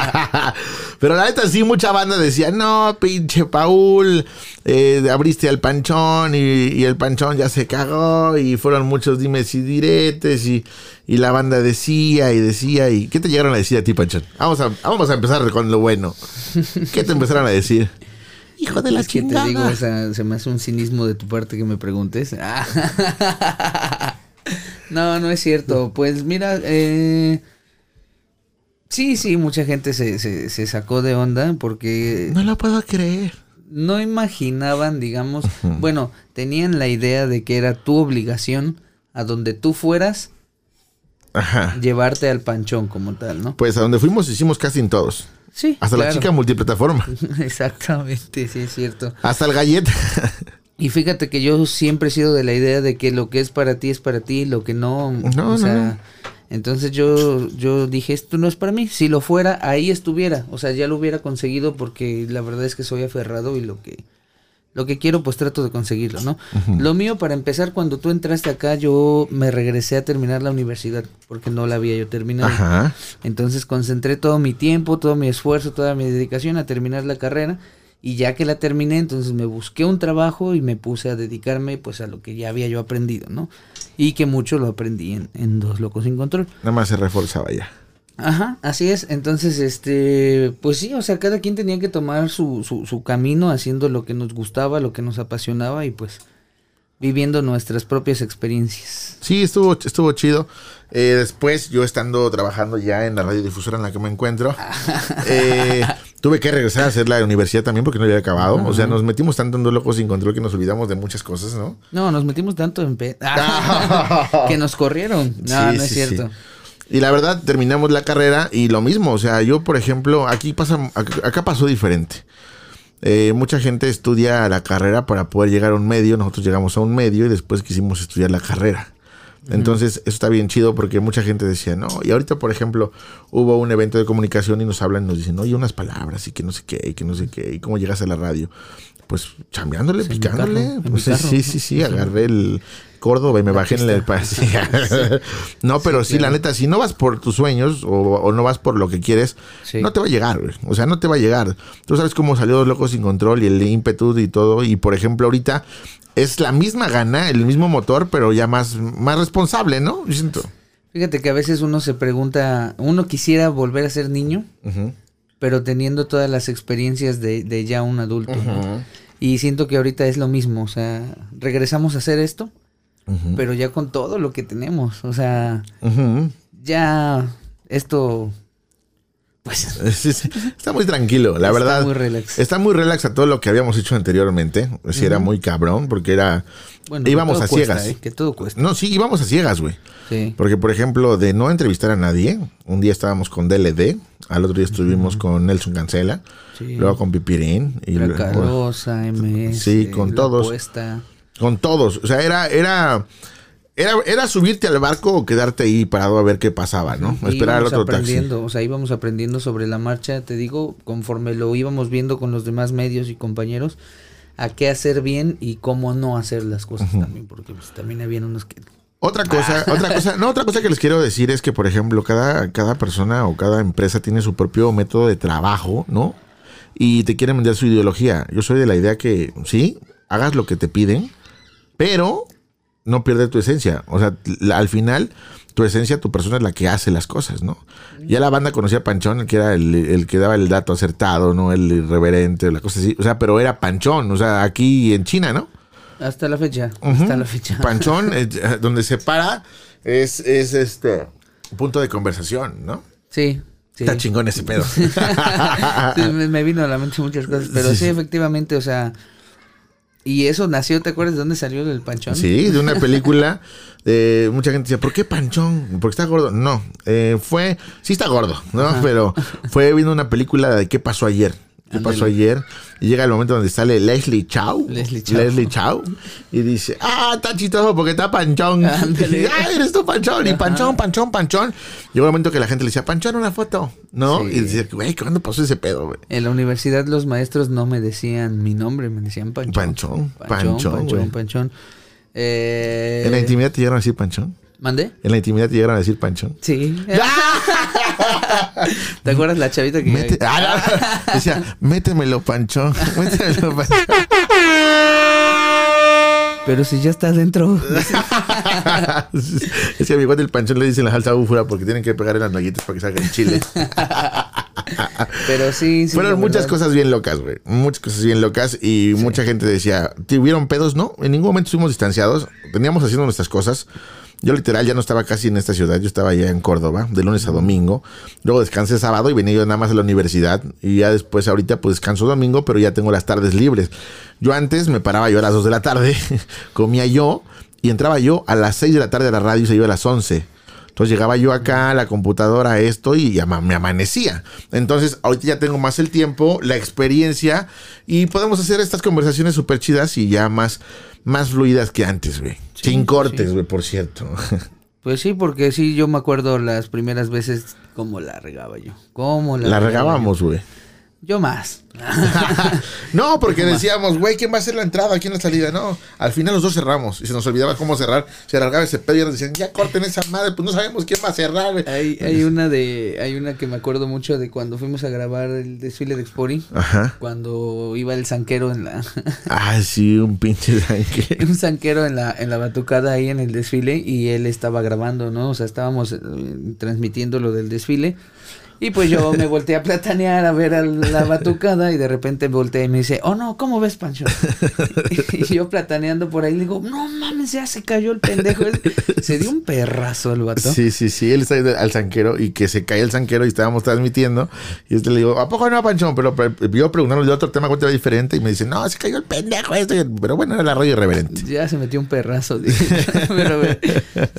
Pero la neta, sí, mucha banda decía: No, pinche Paul, eh, abriste al panchón y, y el panchón ya se cagó. Y fueron muchos dimes y diretes. Y, y la banda decía y decía. ¿Y qué te llegaron a decir a ti, panchón? Vamos a, vamos a empezar con lo bueno. ¿Qué te empezaron a decir? Hijo de la Es que te digo, o sea, se me hace un cinismo de tu parte que me preguntes. no, no es cierto. Pues mira, eh, sí, sí, mucha gente se, se, se sacó de onda porque No lo puedo creer. no imaginaban, digamos, bueno, tenían la idea de que era tu obligación a donde tú fueras, Ajá. llevarte al panchón como tal, ¿no? Pues a donde fuimos hicimos casting todos. Sí. Hasta la chica multiplataforma. Exactamente, sí es cierto. Hasta el galleta. Y fíjate que yo siempre he sido de la idea de que lo que es para ti es para ti, lo que no, No, o no, sea, no. entonces yo yo dije, esto no es para mí, si lo fuera, ahí estuviera, o sea, ya lo hubiera conseguido porque la verdad es que soy aferrado y lo que lo que quiero pues trato de conseguirlo, ¿no? Lo mío para empezar cuando tú entraste acá yo me regresé a terminar la universidad porque no la había yo terminado. Ajá. Entonces concentré todo mi tiempo, todo mi esfuerzo, toda mi dedicación a terminar la carrera y ya que la terminé, entonces me busqué un trabajo y me puse a dedicarme pues a lo que ya había yo aprendido, ¿no? Y que mucho lo aprendí en, en Dos Locos Sin Control. Nada más se reforzaba ya. Ajá, así es. Entonces, este, pues sí, o sea, cada quien tenía que tomar su, su, su camino haciendo lo que nos gustaba, lo que nos apasionaba y pues viviendo nuestras propias experiencias. Sí, estuvo, estuvo chido. Eh, después, yo estando trabajando ya en la radiodifusora en la que me encuentro, eh, tuve que regresar a hacer la universidad también porque no había acabado. O sea, nos metimos tanto en dos locos sin control que nos olvidamos de muchas cosas, ¿no? No, nos metimos tanto en pe... que nos corrieron. No, Sí, no es sí, cierto. sí. Y la verdad, terminamos la carrera y lo mismo. O sea, yo, por ejemplo, aquí pasa, acá, pasó diferente. Eh, mucha gente estudia la carrera para poder llegar a un medio. Nosotros llegamos a un medio y después quisimos estudiar la carrera. Entonces, eso está bien chido porque mucha gente decía, no, y ahorita, por ejemplo, hubo un evento de comunicación y nos hablan, nos dicen, oye, unas palabras y que no sé qué, y que no sé qué, y cómo llegas a la radio. Pues chambeándole, Sí, picándole. Pues, carro. sí, sí, sí, agarré el Córdoba y me bajé en el sí. No, pero sí, la claro. neta, si no vas por tus sueños o, o no vas por lo que quieres, Sí. no te va a llegar, güey. O sea, no te va a llegar. Tú sabes cómo salió Dos Locos Sin Control y el ímpetu y todo. Y, por ejemplo, ahorita es la misma gana, el mismo motor, pero ya más, más responsable, ¿no? Yo siento. Fíjate que a veces uno se pregunta, uno quisiera volver a ser niño, Ujú. Pero teniendo todas las experiencias de, de ya un adulto. ¿no? Y siento que ahorita es lo mismo, o sea, regresamos a hacer esto, pero ya con todo lo que tenemos, o sea, ya esto, pues. Está muy tranquilo, la Está verdad. muy relax. Está muy relax a todo lo que habíamos hecho anteriormente. Sí, era muy cabrón, porque era. bueno, que íbamos todo a cuesta, ciegas. ¿eh? Que todo cuesta. No, sí, íbamos a ciegas, güey. Sí. Porque, por ejemplo, de no entrevistar a nadie, un día estábamos con DLD, al otro día estuvimos con Nelson Cancela, Sí. luego con Pipirín, y Tracalosa, MS. Sí, con La todos. Apuesta. con todos. O sea, era, era, era, era subirte al barco o quedarte ahí parado a ver qué pasaba, ¿no? Esperar al otro taxi. aprendiendo, o sea, íbamos aprendiendo sobre la marcha, te digo, conforme lo íbamos viendo con los demás medios y compañeros, a qué hacer bien y cómo no hacer las cosas también, porque pues, también habían unos que... Otra cosa, otra cosa, no, otra cosa que les quiero decir es que, por ejemplo, cada, cada persona o cada empresa tiene su propio método de trabajo, ¿no? Y te quieren vender su ideología. Yo soy de la idea que, sí, hagas lo que te piden, pero no pierdes tu esencia. O sea, la- al final, tu esencia, tu persona es la que hace las cosas, ¿no? Ya la banda conocía a Panchón, el que era el, el que daba el dato acertado, ¿no? El irreverente, la cosa así. O sea, pero era Panchón, o sea, aquí en China, ¿no? Hasta la fecha, hasta la fecha. Panchón, eh, donde se para, es, es este punto de conversación, ¿no? Sí, sí. Está chingón ese pedo. Sí, me, me vino a la mente muchas cosas, pero Sí, sí, sí. efectivamente, o sea... Y eso nació, ¿te acuerdas de dónde salió el panchón? Sí, de una película. eh, mucha gente decía, ¿por qué Panchón? Porque está gordo. No, eh, fue, sí está gordo, ¿no? Pero fue viendo una película de qué pasó ayer. ¿Qué pasó ayer? Y llega el momento donde sale Leslie Chow. Leslie Chow. Chow. Y dice, ah, está chistoso porque está Panchón. Y, ah, eres tú Panchón. Y Panchón, Panchón, Panchón. Llegó el momento que la gente le decía, Panchón, una foto. ¿no? Sí. Y decía, güey, ¿cuándo pasó ese pedo, güey? En la universidad los maestros no me decían mi nombre, me decían Panchón. Panchón, Panchón, Panchón, Panchón, güey. Panchón. Eh, ¿En la intimidad te llegaron a decir Panchón? ¿Mandé? ¿En la intimidad te llegaron a decir Panchón? Sí. ¿Te acuerdas la chavita que... Mete- ah, no. Decía, métemelo, Panchón. Métemelo, Panchón. Pero si ya está dentro. es que a mi guante el Panchón le dicen la salsa búfura porque tienen que pegar en las naguitas para que salga el chile. Pero sí, sí. Fueron muchas verdad. cosas bien locas, güey. Muchas cosas bien locas. Y mucha gente decía, ¿tuvieron pedos? No, en ningún momento estuvimos distanciados. Teníamos haciendo nuestras cosas. Yo literal ya no estaba casi en esta ciudad. Yo estaba allá en Córdoba, de lunes a domingo. Luego descansé sábado y venía yo nada más a la universidad. Y ya después, ahorita, pues descanso domingo, pero ya tengo las tardes libres. Yo antes me paraba yo a las 2 de la tarde, comía yo y entraba yo a las 6 de la tarde a la radio y se iba a las 11. Entonces llegaba yo acá a la computadora a esto y ya me amanecía. Entonces ahorita ya tengo más el tiempo, la experiencia y podemos hacer estas conversaciones súper chidas y ya más, más fluidas que antes, güey. Sin cortes, güey, por cierto. Pues sí, porque sí, yo me acuerdo las primeras veces cómo la regaba yo. Cómo la, la regábamos, güey. Yo más. no, porque decíamos, güey, ¿quién va a hacer la entrada? ¿Quién la salida? No, al final los dos cerramos y se nos olvidaba cómo cerrar. Se alargaba ese pedo y nos decían, ya corten esa madre, pues no sabemos quién va a cerrar. Hay, hay una de, hay una que me acuerdo mucho de cuando fuimos a grabar el desfile de Expori. Ajá. Cuando iba el zanquero en la. ah, sí, un pinche zanquero. un zanquero en la, en la batucada ahí en el desfile y él estaba grabando, ¿no? O sea, estábamos eh, transmitiendo lo del desfile. Y pues yo me volteé a platanear a ver a la batucada y de repente volteé y me dice, oh no, ¿cómo ves, Pancho? y yo plataneando por ahí le digo, no mames, ya se cayó el pendejo. Se dio un perrazo el vato. Sí, sí, sí, él está al zanquero y que se cae el zanquero y estábamos transmitiendo. Y este le digo, ¿a poco no, Pancho? Pero, yo preguntándole de otro tema, cuánto era diferente? Y me dice, no, se cayó el pendejo. Este. Pero bueno, era el arroyo irreverente. Ya se metió un perrazo. Pero,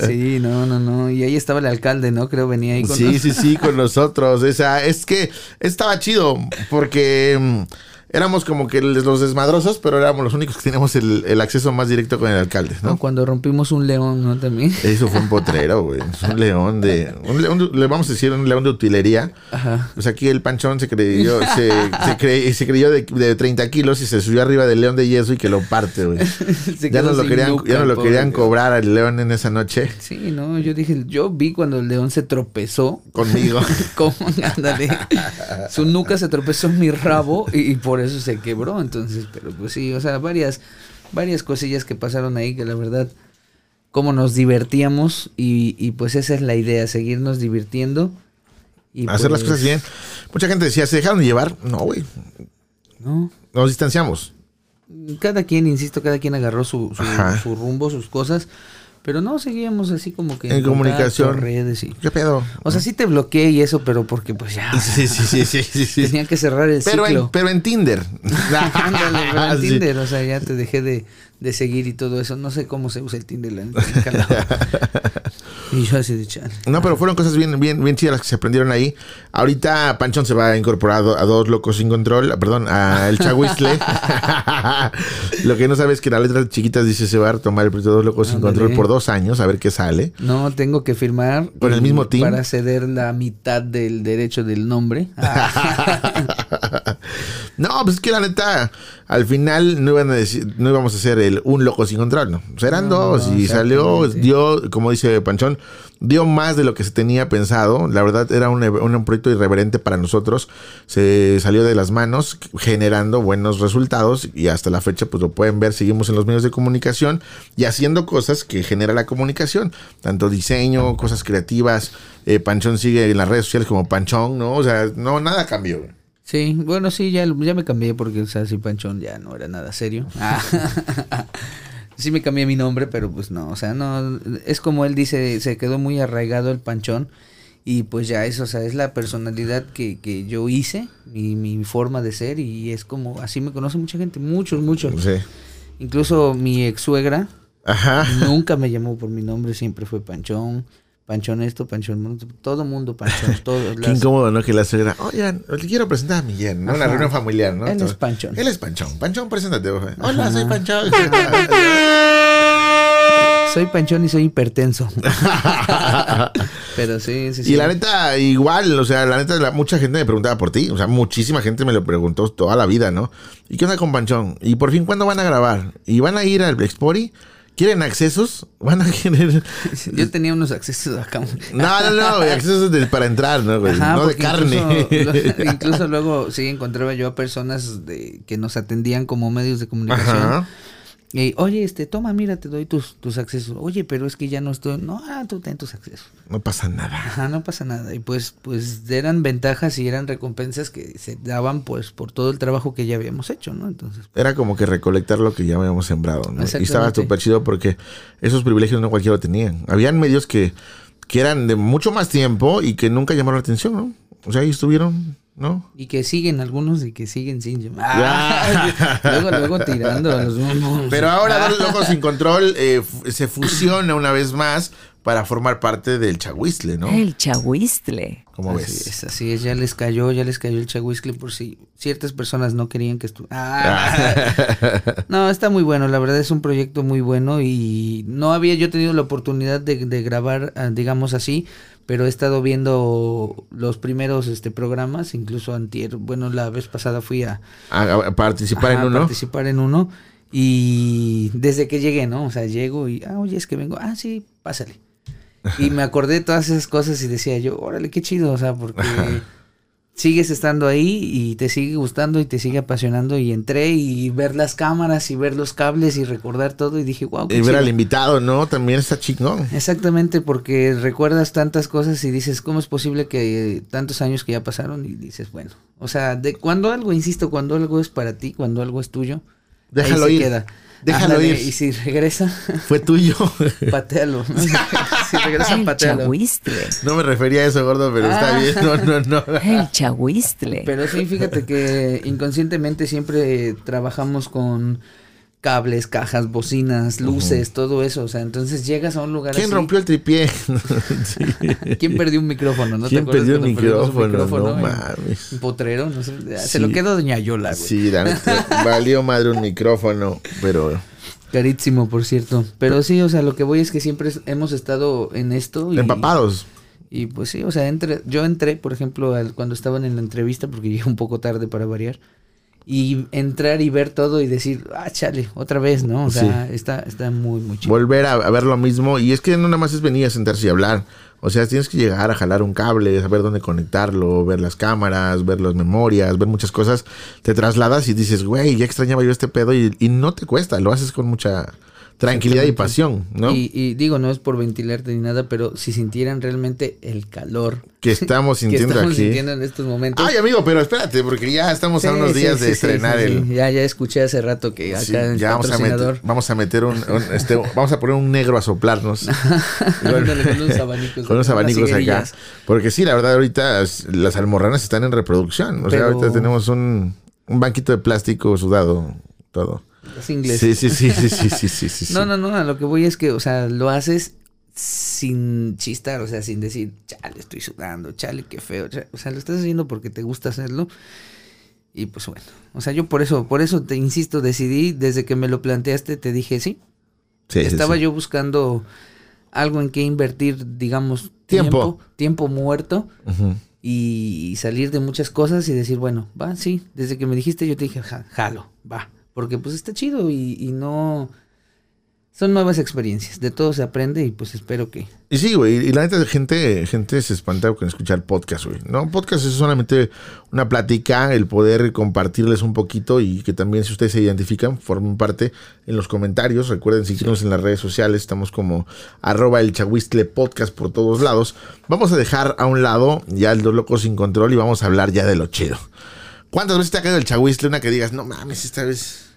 sí, no, no, no. Y ahí estaba el alcalde, ¿no? Creo venía ahí con Sí, sí, sí, con nosotros. O sea, es que estaba chido porque mm, éramos como que los desmadrosos, pero éramos los únicos que teníamos el, acceso más directo con el alcalde, ¿no? Cuando rompimos un león, ¿no? También. Eso fue un potrero, güey. Un león de... Un león, le vamos a decir un león de utilería. Ajá. Pues aquí el panchón se creyó, se, se, se creyó de, de, 30 kilos y se subió arriba del león de yeso y que lo parte, güey. ya no lo querían, ya no lo querían cobrar al león en esa noche. Sí, no, yo dije, yo vi cuando el león se tropezó. Conmigo. ¿Cómo? Ándale. Su nuca se tropezó en mi rabo y por eso se quebró entonces, pero pues sí, o sea, varias, varias cosillas que pasaron ahí que la verdad, como nos divertíamos y, pues esa es la idea, seguirnos divirtiendo. Y Hacer las pues cosas bien. Mucha gente decía, ¿se dejaron llevar? No, güey. No. Nos distanciamos. Cada quien, insisto, cada quien agarró su, su rumbo, sus cosas. Pero no, seguíamos así como que... En, comunicación. redes y... ¿Qué pedo? O sea, sí te bloqueé y eso, pero porque pues ya... Sí, sí, sí, sí, sí, Tenía que cerrar el pero ciclo. En, pero en Tinder. Ándale, pero en Tinder, o sea, ya te dejé de, de seguir y todo eso. No sé cómo se usa el Tinder. La y yo así de chale. No, pero fueron cosas bien, bien, bien chidas las que se aprendieron ahí. Ahorita Panchón se va a incorporar a dos locos sin control, perdón, a el Chahuistle. Lo que no sabes es que la letra chiquitas dice se va a tomar el proyecto de dos locos sin control por dos años, a ver qué sale. No, tengo que firmar. Con el mismo team. Para ceder la mitad del derecho del nombre. no, pues es que la neta, al final no iban a decir, no íbamos a hacer el un loco sin control, no. Serán dos y salió, dio, como dice Panchón, dio más de lo que se tenía pensado. La verdad era un, un, proyecto irreverente para nosotros. Se salió de las manos generando buenos resultados y hasta la fecha pues lo pueden ver. Seguimos en los medios de comunicación y haciendo cosas que genera la comunicación. Tanto diseño, cosas creativas. Eh, Panchón sigue en las redes sociales como Panchón, ¿no? O sea, no, nada cambió. Sí, bueno, sí, ya, ya me cambié porque, o sea, si Panchón ya no era nada serio. sí me cambié mi nombre, pero pues no, o sea, no, es como él dice, se quedó muy arraigado el panchón y pues ya eso, o sea, es la personalidad que, que yo hice, mi, mi forma de ser y es como, así me conoce mucha gente, muchos, muchos. Sí. Incluso mi ex suegra Ajá. nunca me llamó por mi nombre, siempre fue panchón. Panchón esto, Panchón, todo mundo Panchón, todos. Qué incómodo, ¿no? Que la suegra, oigan, le quiero presentar a Miguel, ¿no? La reunión familiar, ¿no? Él es Panchón. Él es Panchón. Panchón, preséntate. Hola, soy Panchón. soy Panchón y soy hipertenso. Pero sí, sí, sí. Y la neta, igual, o sea, la neta, mucha gente me preguntaba por ti. O sea, muchísima gente me lo preguntó toda la vida, ¿no? ¿Y qué onda con Panchón? ¿Y por fin cuándo van a grabar? ¿Y van a ir al Expori? ¿Quieren accesos? Van a querer. Yo tenía unos accesos acá. No, no, no, accesos para entrar, ¿no, güey? no de carne. Incluso, luego sí encontraba yo a personas de, que nos atendían como medios de comunicación. Ajá. Y, oye, este, toma, mira, te doy tus, tus accesos. Oye, pero es que ya no estoy. No, ah, tú ten tus accesos. No pasa nada. Ajá, no pasa nada. Y pues, pues eran ventajas y eran recompensas que se daban, pues, por todo el trabajo que ya habíamos hecho, ¿no? Entonces. Era como que recolectar lo que ya habíamos sembrado, ¿no? Y estaba súper chido porque esos privilegios no cualquiera tenían. Habían medios que, que eran de mucho más tiempo y que nunca llamaron la atención, ¿no? O sea, ahí estuvieron ¿no? Y que siguen algunos y que siguen sin llamar. Ah, luego, luego tirando a los Pero ahora Dos Locos Sin Control eh, se fusiona una vez más para formar parte del Chahuistle, ¿no? El Chahuistle. ¿Cómo así ves? Es, así es, ya les cayó, ya les cayó el Chahuistle por si ciertas personas no querían que estuviera. Ah. no, está muy bueno, la verdad es un proyecto muy bueno y no había yo tenido la oportunidad de, de grabar, ah, digamos así, pero he estado viendo los primeros este programas, incluso antier, bueno, la vez pasada fui a, a, participar en uno. participar en uno y desde que llegué, ¿no? O sea, llego y, ah, oye, es que vengo, ah, sí, pásale. Y me acordé de todas esas cosas y decía yo, órale, qué chido, o sea, porque sigues estando ahí y te sigue gustando y te sigue apasionando y entré y ver las cámaras y ver los cables y recordar todo y dije, wow. Qué y ver chido". al invitado, ¿no? También está chingón. Exactamente, porque recuerdas tantas cosas y dices, ¿cómo es posible que eh, tantos años que ya pasaron? Y dices, bueno, o sea, de cuando algo, insisto, cuando algo es para ti, cuando algo es tuyo, Déjalo ahí se ir. queda. Déjalo Ándale, ir. Y si regresa, Fue tuyo. patealo. ¿no? si regresa, El patealo. Chahuistle. No me refería a eso, gordo, pero está Ah. bien. No, no, no. El Chahuistle. Pero sí, fíjate que inconscientemente siempre trabajamos con cables, cajas, bocinas, luces, todo eso. O sea, entonces llegas a un lugar ¿Quién así. rompió el tripié? Sí. ¿Quién perdió un micrófono? ¿No ¿Quién perdió un micrófono? No en- mames. Un potrero, no sé. Se lo quedó Doña Yola, güey. Sí, la neta, valió madre un micrófono, pero Carísimo, por cierto. Pero sí, o sea, lo que voy es que siempre hemos estado en esto. Y, empapados. Y pues sí, o sea, entre, yo entré, por ejemplo, al- cuando estaban en la entrevista, porque llegué un poco tarde para variar, y entrar y ver todo y decir, ah, chale, otra vez, ¿no? O sea, está, está muy, muy chido. Volver a, a ver lo mismo. Y es que no nada más es venir a sentarse y hablar. O sea, tienes que llegar a jalar un cable, saber dónde conectarlo, ver las cámaras, ver las memorias, ver muchas cosas. Te trasladas y dices, güey, ya extrañaba yo este pedo y, y no te cuesta, lo haces con mucha tranquilidad y pasión, ¿no? Y, y digo, no es por ventilarte ni nada, pero si sintieran realmente el calor que estamos que sintiendo estamos aquí. sintiendo en estos momentos. Ay, amigo, pero espérate, porque ya estamos a unos días sí, de sí, estrenar el. sí. Ya, ya escuché hace rato que acá ya vamos a, meter, vamos a meter un, un, este, vamos a poner un negro a soplarnos. Ándale, con unos abanicos. con unos abanicos acá. Porque sí, la verdad, ahorita las almorranas están en reproducción. O sea, ahorita tenemos un, un banquito de plástico sudado, todo. Es inglés. Sí, sí, sí, sí, sí, No, no, no, a lo que voy es que, o sea, lo haces sin chistar, o sea, sin decir, chale, estoy sudando, chale, qué feo. O sea, lo estás haciendo porque te gusta hacerlo. Y pues bueno, o sea, yo por eso, por eso te insisto, decidí, desde que me lo planteaste, te dije sí. sí Estaba yo buscando algo en que invertir, digamos, tiempo, tiempo, muerto. Y salir de muchas cosas y decir, bueno, va, sí, desde que me dijiste yo te dije, jalo, va porque pues está chido y, y no... Son nuevas experiencias, de todo se aprende y pues espero que... Y sí, güey, y la neta, gente, gente se espanta con escuchar podcast, güey. No, podcast es solamente una plática, el poder compartirles un poquito y que también si ustedes se identifican, formen parte en los comentarios. Recuerden seguirnos en las redes sociales, estamos como arroba el chahuistle podcast por todos lados. Vamos a dejar a un lado ya el Dos Locos Sin Control y vamos a hablar ya de lo chido. ¿Cuántas veces te ha caído el chahuistle? Una que digas, no mames, esta vez...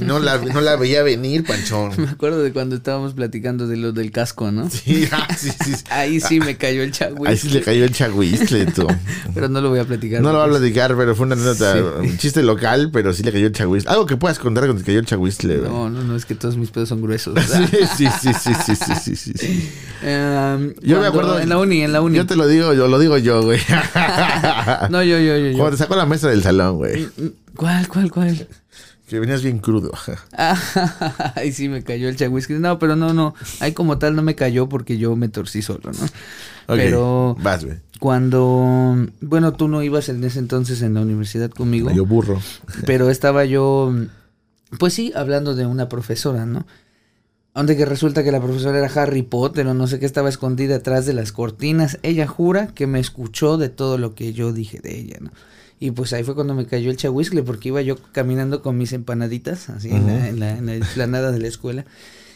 No la, no la veía venir, Panchón. Me acuerdo de cuando estábamos platicando de lo del casco, ¿no? Ah, sí, sí, sí. Ahí sí me cayó el chagüistle. Ahí sí le cayó el chagüistle, tú. pero no lo voy a platicar. No lo voy a platicar, pero fue una nota, un chiste local, pero sí le cayó el chagüistle. Algo que puedas contar cuando te cayó el chagüistle. No, no, no, es que todos mis pedos son gruesos. sí, sí, sí, sí, sí, sí, sí, um, yo me acuerdo. En la uni, en la uni. Yo te lo digo, yo lo digo yo, güey. no, yo, yo, yo. Cuando te sacó la mesa del salón, güey. ¿Cuál, cuál, cuál? Que venías bien crudo. Ay, sí, me cayó el chagüisky. No, pero no, no. Ahí como tal no me cayó porque yo me torcí solo, ¿no? Ok, Pero Vas, güey. cuando. Bueno, tú no ibas en ese entonces en la universidad conmigo. Yo burro. Pero estaba yo. Pues sí, hablando de una profesora, ¿no? Donde que resulta que la profesora era Harry Potter o no sé qué estaba escondida atrás de las cortinas. Ella jura que me escuchó de todo lo que yo dije de ella, ¿no? Y pues ahí fue cuando me cayó el chahuiscle porque iba yo caminando con mis empanaditas, así en, la, en, la, en la explanada de la escuela.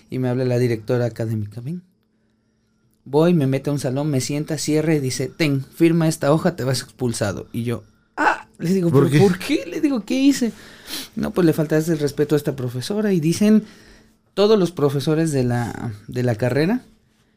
Y me habla la directora académica, ven. Voy, me mete a un salón, me sienta, cierra y dice, ten, firma esta hoja, te vas expulsado. Y yo, ah, le digo, ¿Por ¿por, qué? ¿por qué? Le digo, ¿qué hice? No, pues le faltaste el respeto a esta profesora. Y dicen, todos los profesores de la, de la carrera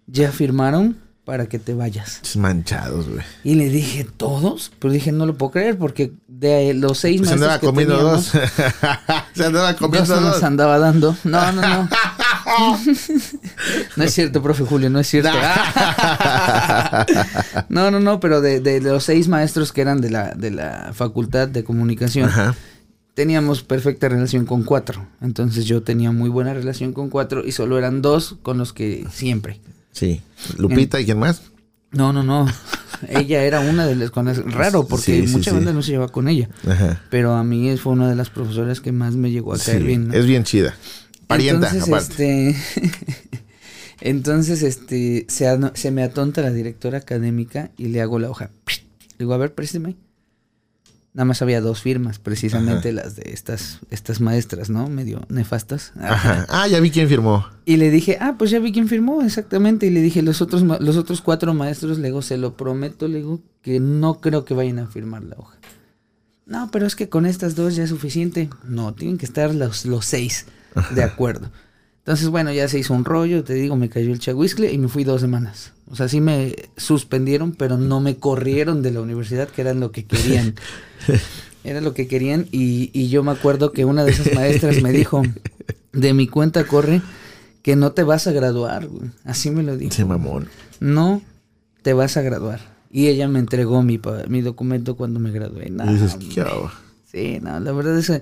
ya firmaron para que te vayas. Manchados, güey. Y le dije, ¿todos? Pero dije, no lo puedo creer porque de los seis Se maestros andaba que comiendo teníamos, dos. Se andaba dos comiendo nos andaba dando. No, no, no. no es cierto, profe Julio, no es cierto. no, no, no, pero de, de los seis maestros que eran de la, de la facultad de comunicación, Ajá. teníamos perfecta relación con cuatro. Entonces yo tenía muy buena relación con cuatro y solo eran dos con los que siempre. Sí. Lupita, ¿y quién más? No, no, no. ella era una de las con las- raro porque Sí, sí, mucha sí. banda no se lleva con ella. Ajá. Pero a mí fue una de las profesoras que más me llegó a caer Sí, bien. ¿no? Es bien chida. Parienta, Entonces, aparte. este. Entonces, este. Se me atonta la directora académica y le hago la hoja. Le digo, a ver, présteme. Nada más había dos firmas, precisamente las de estas, estas maestras, ¿no? Medio nefastas. Ajá. Ah, ya vi quién firmó. Y le dije, ah, pues ya vi quién firmó, exactamente. Y le dije, los otros, los otros cuatro maestros, le digo, se lo prometo, le digo, que no creo que vayan a firmar la hoja. No, pero es que con estas dos ya es suficiente. No, tienen que estar los, los seis de acuerdo. Entonces, bueno, ya se hizo un rollo, te digo, me cayó el chahuiscle y me fui dos semanas. O sea, sí me suspendieron, pero no me corrieron de la universidad, que era lo que querían. Era lo que querían y, y yo me acuerdo que una de esas maestras me dijo, de mi cuenta corre que no te vas a graduar, güey. Así me lo dijo. Mamón. No te vas a graduar. Y ella me entregó mi, mi documento cuando me gradué. No, y dices, hombre. ¿qué hago? Sí, no, la verdad ese,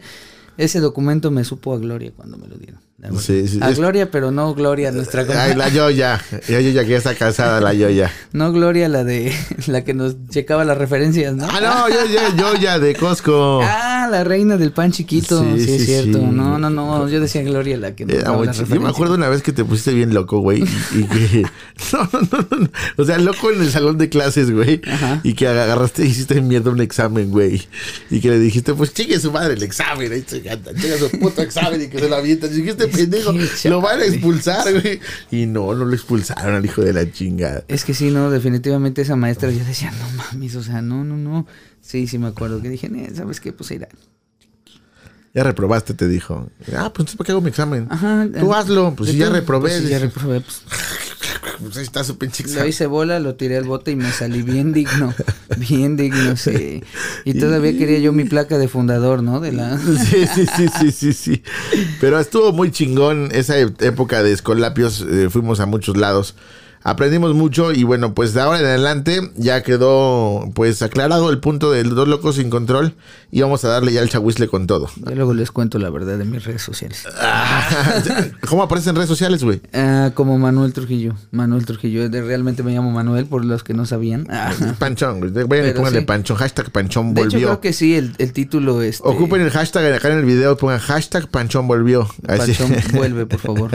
ese documento me supo a gloria cuando me lo dieron. Sí, sí, a es- gloria, pero no gloria nuestra Ay, compañera. la Yoya. La Yoya que ya está casada, la Yoya. No gloria la de la que nos checaba las referencias, ¿no? Ah, no, Yoya, Yoya de Costco. Ah, la reina del pan chiquito, Sí, es cierto. No, no, no, yo decía Gloria la que nos muy las. Yo me acuerdo una vez que te pusiste bien loco, güey. Y, y que. No, no, no, no. O sea, loco en el salón de clases, güey. Ajá. Y que agarraste y hiciste mierda un examen, güey. Y que le dijiste, pues chingue su madre el examen. Ahí se gata, chingue su puto examen y que se lo avientan. Y pendejo, que, lo van a expulsar, güey. Y no, no lo expulsaron al hijo de la chingada. Es que sí, no, definitivamente esa maestra yo decía, no mames, o sea, no, no, no. Sí, sí me acuerdo que dije, "Nee, ¿sabes qué? Pues irá. Ya reprobaste, te dijo. Ah, pues entonces, ¿para qué hago mi examen? Ajá. Tú eh, hazlo. Pues si ya todo, reprobé. pues, si ya reprobé, pues Pues ahí está su pinche lo examen. hice bola, lo tiré al bote y me salí bien digno. Bien digno, sí. Y todavía quería yo mi placa de fundador, ¿no? De la... Sí, sí, sí, sí, sí, sí. Pero estuvo muy chingón esa época de Escolapios. eh, fuimos a muchos lados. Aprendimos mucho y bueno, pues de ahora en adelante ya quedó pues aclarado el punto del dos locos sin control y vamos a darle ya el chahuizle con todo. Yo luego les cuento la verdad de mis redes sociales. ¿Cómo aparece en redes sociales, güey? Ah, como Manuel Trujillo. Manuel Trujillo. De- realmente me llamo Manuel por los que no sabían. Ah. Panchón, güey. Vayan y pónganle sí. Panchón, hashtag Panchón De hecho, volvió. creo que sí, el, el título es. Ocupen el hashtag acá en el video, pongan hashtag Panchón volvió. Así. Panchón vuelve, por favor.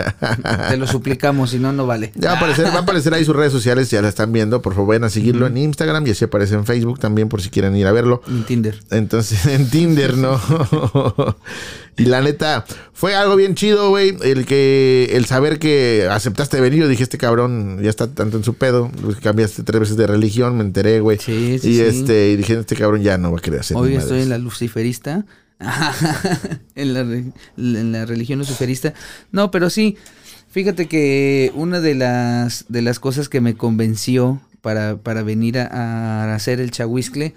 Te lo suplicamos, si no, no vale. Ya va a aparecer, va a aparecer ahí sus redes sociales, ya la están viendo. Por favor, vayan a seguirlo en Instagram y así aparece en Facebook también por si quieren ir a verlo. En Tinder. Entonces, en Tinder, ¿no? y la neta, fue algo bien chido, güey. El que, el saber que aceptaste venir, yo dije, este cabrón ya está tanto en su pedo. pues, Cambiaste tres veces de religión, me enteré, güey. Sí, sí, y sí. este, y dije, este cabrón ya no va a querer hacer Hoy estoy en la luciferista. en, la, re- en la religión luciferista. No, pero sí. Fíjate que una de las, de las cosas que me convenció para, para venir a, a hacer el chahuiscle,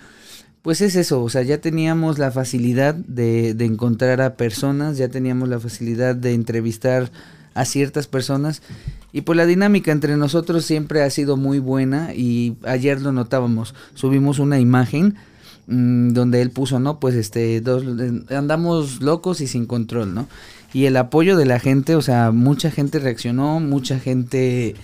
pues es eso, o sea, ya teníamos la facilidad de, de encontrar a personas, ya teníamos la facilidad de entrevistar a ciertas personas y pues la dinámica entre nosotros siempre ha sido muy buena y ayer lo notábamos, subimos una imagen mm, donde él puso, ¿no? Pues este, dos, andamos locos y sin control, ¿no? Y el apoyo de la gente, o sea, mucha gente reaccionó, mucha gente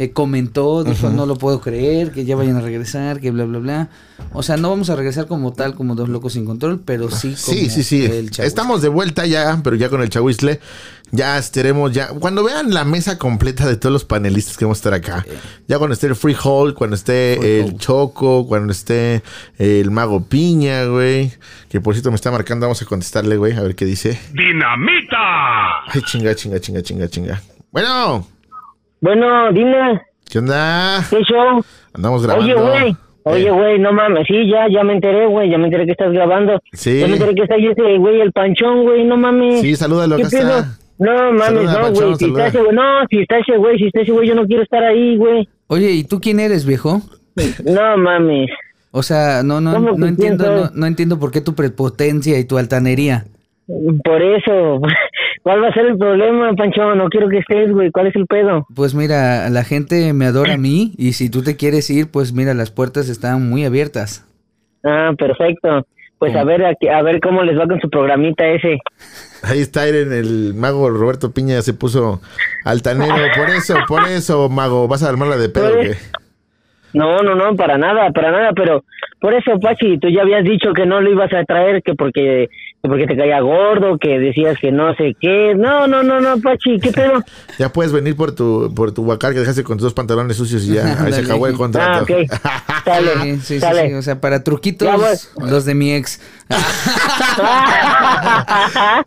eh, comentó, dijo, no lo puedo creer, que ya vayan a regresar, que bla, bla, bla. O sea, no vamos a regresar como tal, como dos locos sin control, pero sí como Sí, sí, sí. el Chahuistle. Estamos de vuelta ya, pero ya con el Chahuizle. Ya estaremos ya. Cuando vean la mesa completa de todos los panelistas que vamos a estar acá. Ya cuando esté el Free Hall, cuando esté Free el Hall. Choco, cuando esté el Mago Piña, güey. Que por cierto me está marcando, vamos a contestarle, güey, a ver qué dice. ¡Dinamita! Ay, chinga, chinga, chinga, chinga, chinga. Bueno, Bueno, dime, ¿qué onda? ¿qué show? Andamos grabando. Oye, güey. Oye, Eh, güey, no mames. Sí, ya, ya me enteré, güey. Ya me enteré que estás grabando. Sí. Ya me enteré que está ahí ese güey, el panchón, güey. No mames. Sí, salúdalo, ¿Qué acá está. No mames, no, güey. Si está ese güey, no, si está ese güey, si está ese güey, yo no quiero estar ahí, güey. Oye, ¿y tú quién eres, viejo? No mames. O sea, no, no, ¿Cómo no entiendo, no, no entiendo por qué tu prepotencia y tu altanería. Por eso. ¿Cuál va a ser el problema, Pancho? No quiero que estés, güey. ¿Cuál es el pedo? Pues mira, la gente me adora a mí y si tú te quieres ir, pues mira, las puertas están muy abiertas. Ah, perfecto. Pues a ver, aquí- a ver cómo les va con su programita ese. Ahí está Iren, el mago Roberto Piña se puso altanero. Por eso, por eso, mago, vas a armarla de pedo, Pues, güey. No, no, no, para nada, para nada, pero por eso, Pachi, tú ya habías dicho que no lo ibas a traer, que porque que porque te caía gordo, que decías que no sé qué. No, no, no, no, Pachi, ¿qué pedo? Ya puedes venir por tu, por tu huacar que dejaste con tus dos pantalones sucios y ya, ahí se acabó el Ah, contrato. ok. Sale, Sí, sí, sí, sale. sí, o sea, para truquitos, Ya los de mi ex.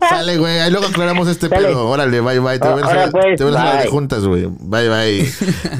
Sale, güey, ahí luego aclaramos este Sale. pedo. Órale, bye, bye. Te Ah, ves, ahora pues, te ves a de juntas, güey. Bye, bye.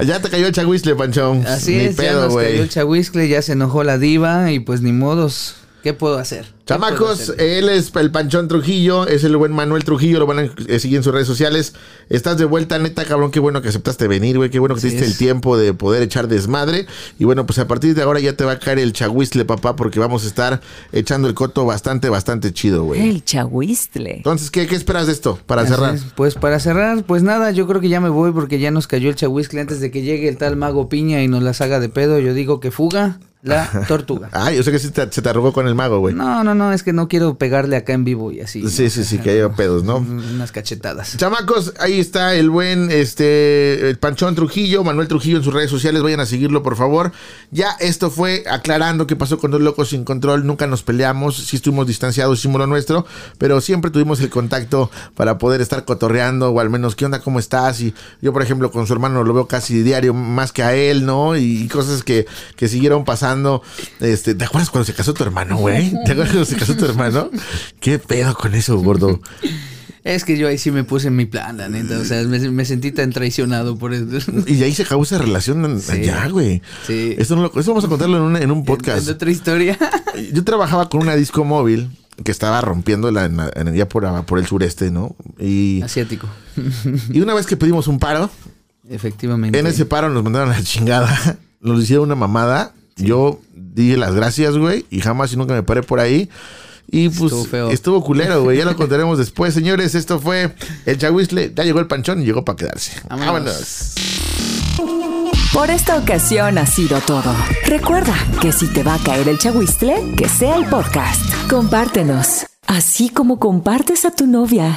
ya te cayó el chagüisle, Panchón. Así Ni es, ya pedo, nos cayó güey. el chahuiscle, ya se enojó la diva y pues ni modos. ¿Qué puedo hacer? ¿Qué puedo Chamacos, hacer? él es el Panchón Trujillo, es el buen Manuel Trujillo, lo van a eh, seguir en sus redes sociales. Estás de vuelta, neta, cabrón, qué bueno que aceptaste venir, güey, qué bueno que te Así diste el tiempo de poder echar desmadre. Y bueno, pues a partir de ahora ya te va a caer el chagüisle, papá, porque vamos a estar echando el coto bastante, bastante chido, güey. El chahuistle. Entonces, ¿qué, ¿qué esperas de esto para Así cerrar? es. Pues para cerrar, pues nada, yo creo que ya me voy porque ya nos cayó el chahuiscle antes de que llegue el tal mago piña y nos las haga de pedo. Yo digo que fuga la tortuga. Ay, yo sé que sí te- se te arrugó con el mago, güey. No, no, no, es que no quiero pegarle acá en vivo y así. Sí, sí, sí, que haya pedos, ¿no? Unas cachetadas. Chamacos, ahí está el buen este el Panchón Trujillo, Manuel Trujillo en sus redes sociales, vayan a seguirlo por favor. Ya esto fue aclarando qué pasó con dos locos sin control, nunca nos peleamos, sí estuvimos distanciados, hicimos lo nuestro, pero siempre tuvimos el contacto para poder estar cotorreando o al menos qué onda, cómo estás y yo por ejemplo con su hermano lo veo casi diario más que a él, ¿no? Y cosas que, que siguieron pasando. Este, ¿te acuerdas cuando se casó tu hermano, güey? ¿Te acuerdas cuando se casó tu hermano? ¿Qué pedo con eso, gordo? Es que yo ahí sí me puse en mi plan, la neta. O sea, me, me sentí tan traicionado por eso. Y de ahí se acabó esa relación en- Sí. allá, güey. Sí. Esto, no lo- esto vamos a contarlo en un, en un En podcast. otra historia. Yo trabajaba con una disco móvil que estaba rompiendo la, en, la- en- ya por, por el sureste, ¿no? Y, Asiático. y una vez que pedimos un paro, Efectivamente. en ese paro nos mandaron a la chingada. Nos hicieron una mamada. Yo di las gracias, güey, y jamás y nunca me paré por ahí. Y pues Estuvo feo. estuvo culero, güey. Ya lo contaremos después, señores. Esto fue el Chahuisle. Ya llegó el panchón y llegó para quedarse. Vámonos. Vámonos. Por esta ocasión ha sido todo. Recuerda que si te va a caer el chahuistle, que sea el podcast. Compártenos, así como compartes a tu novia.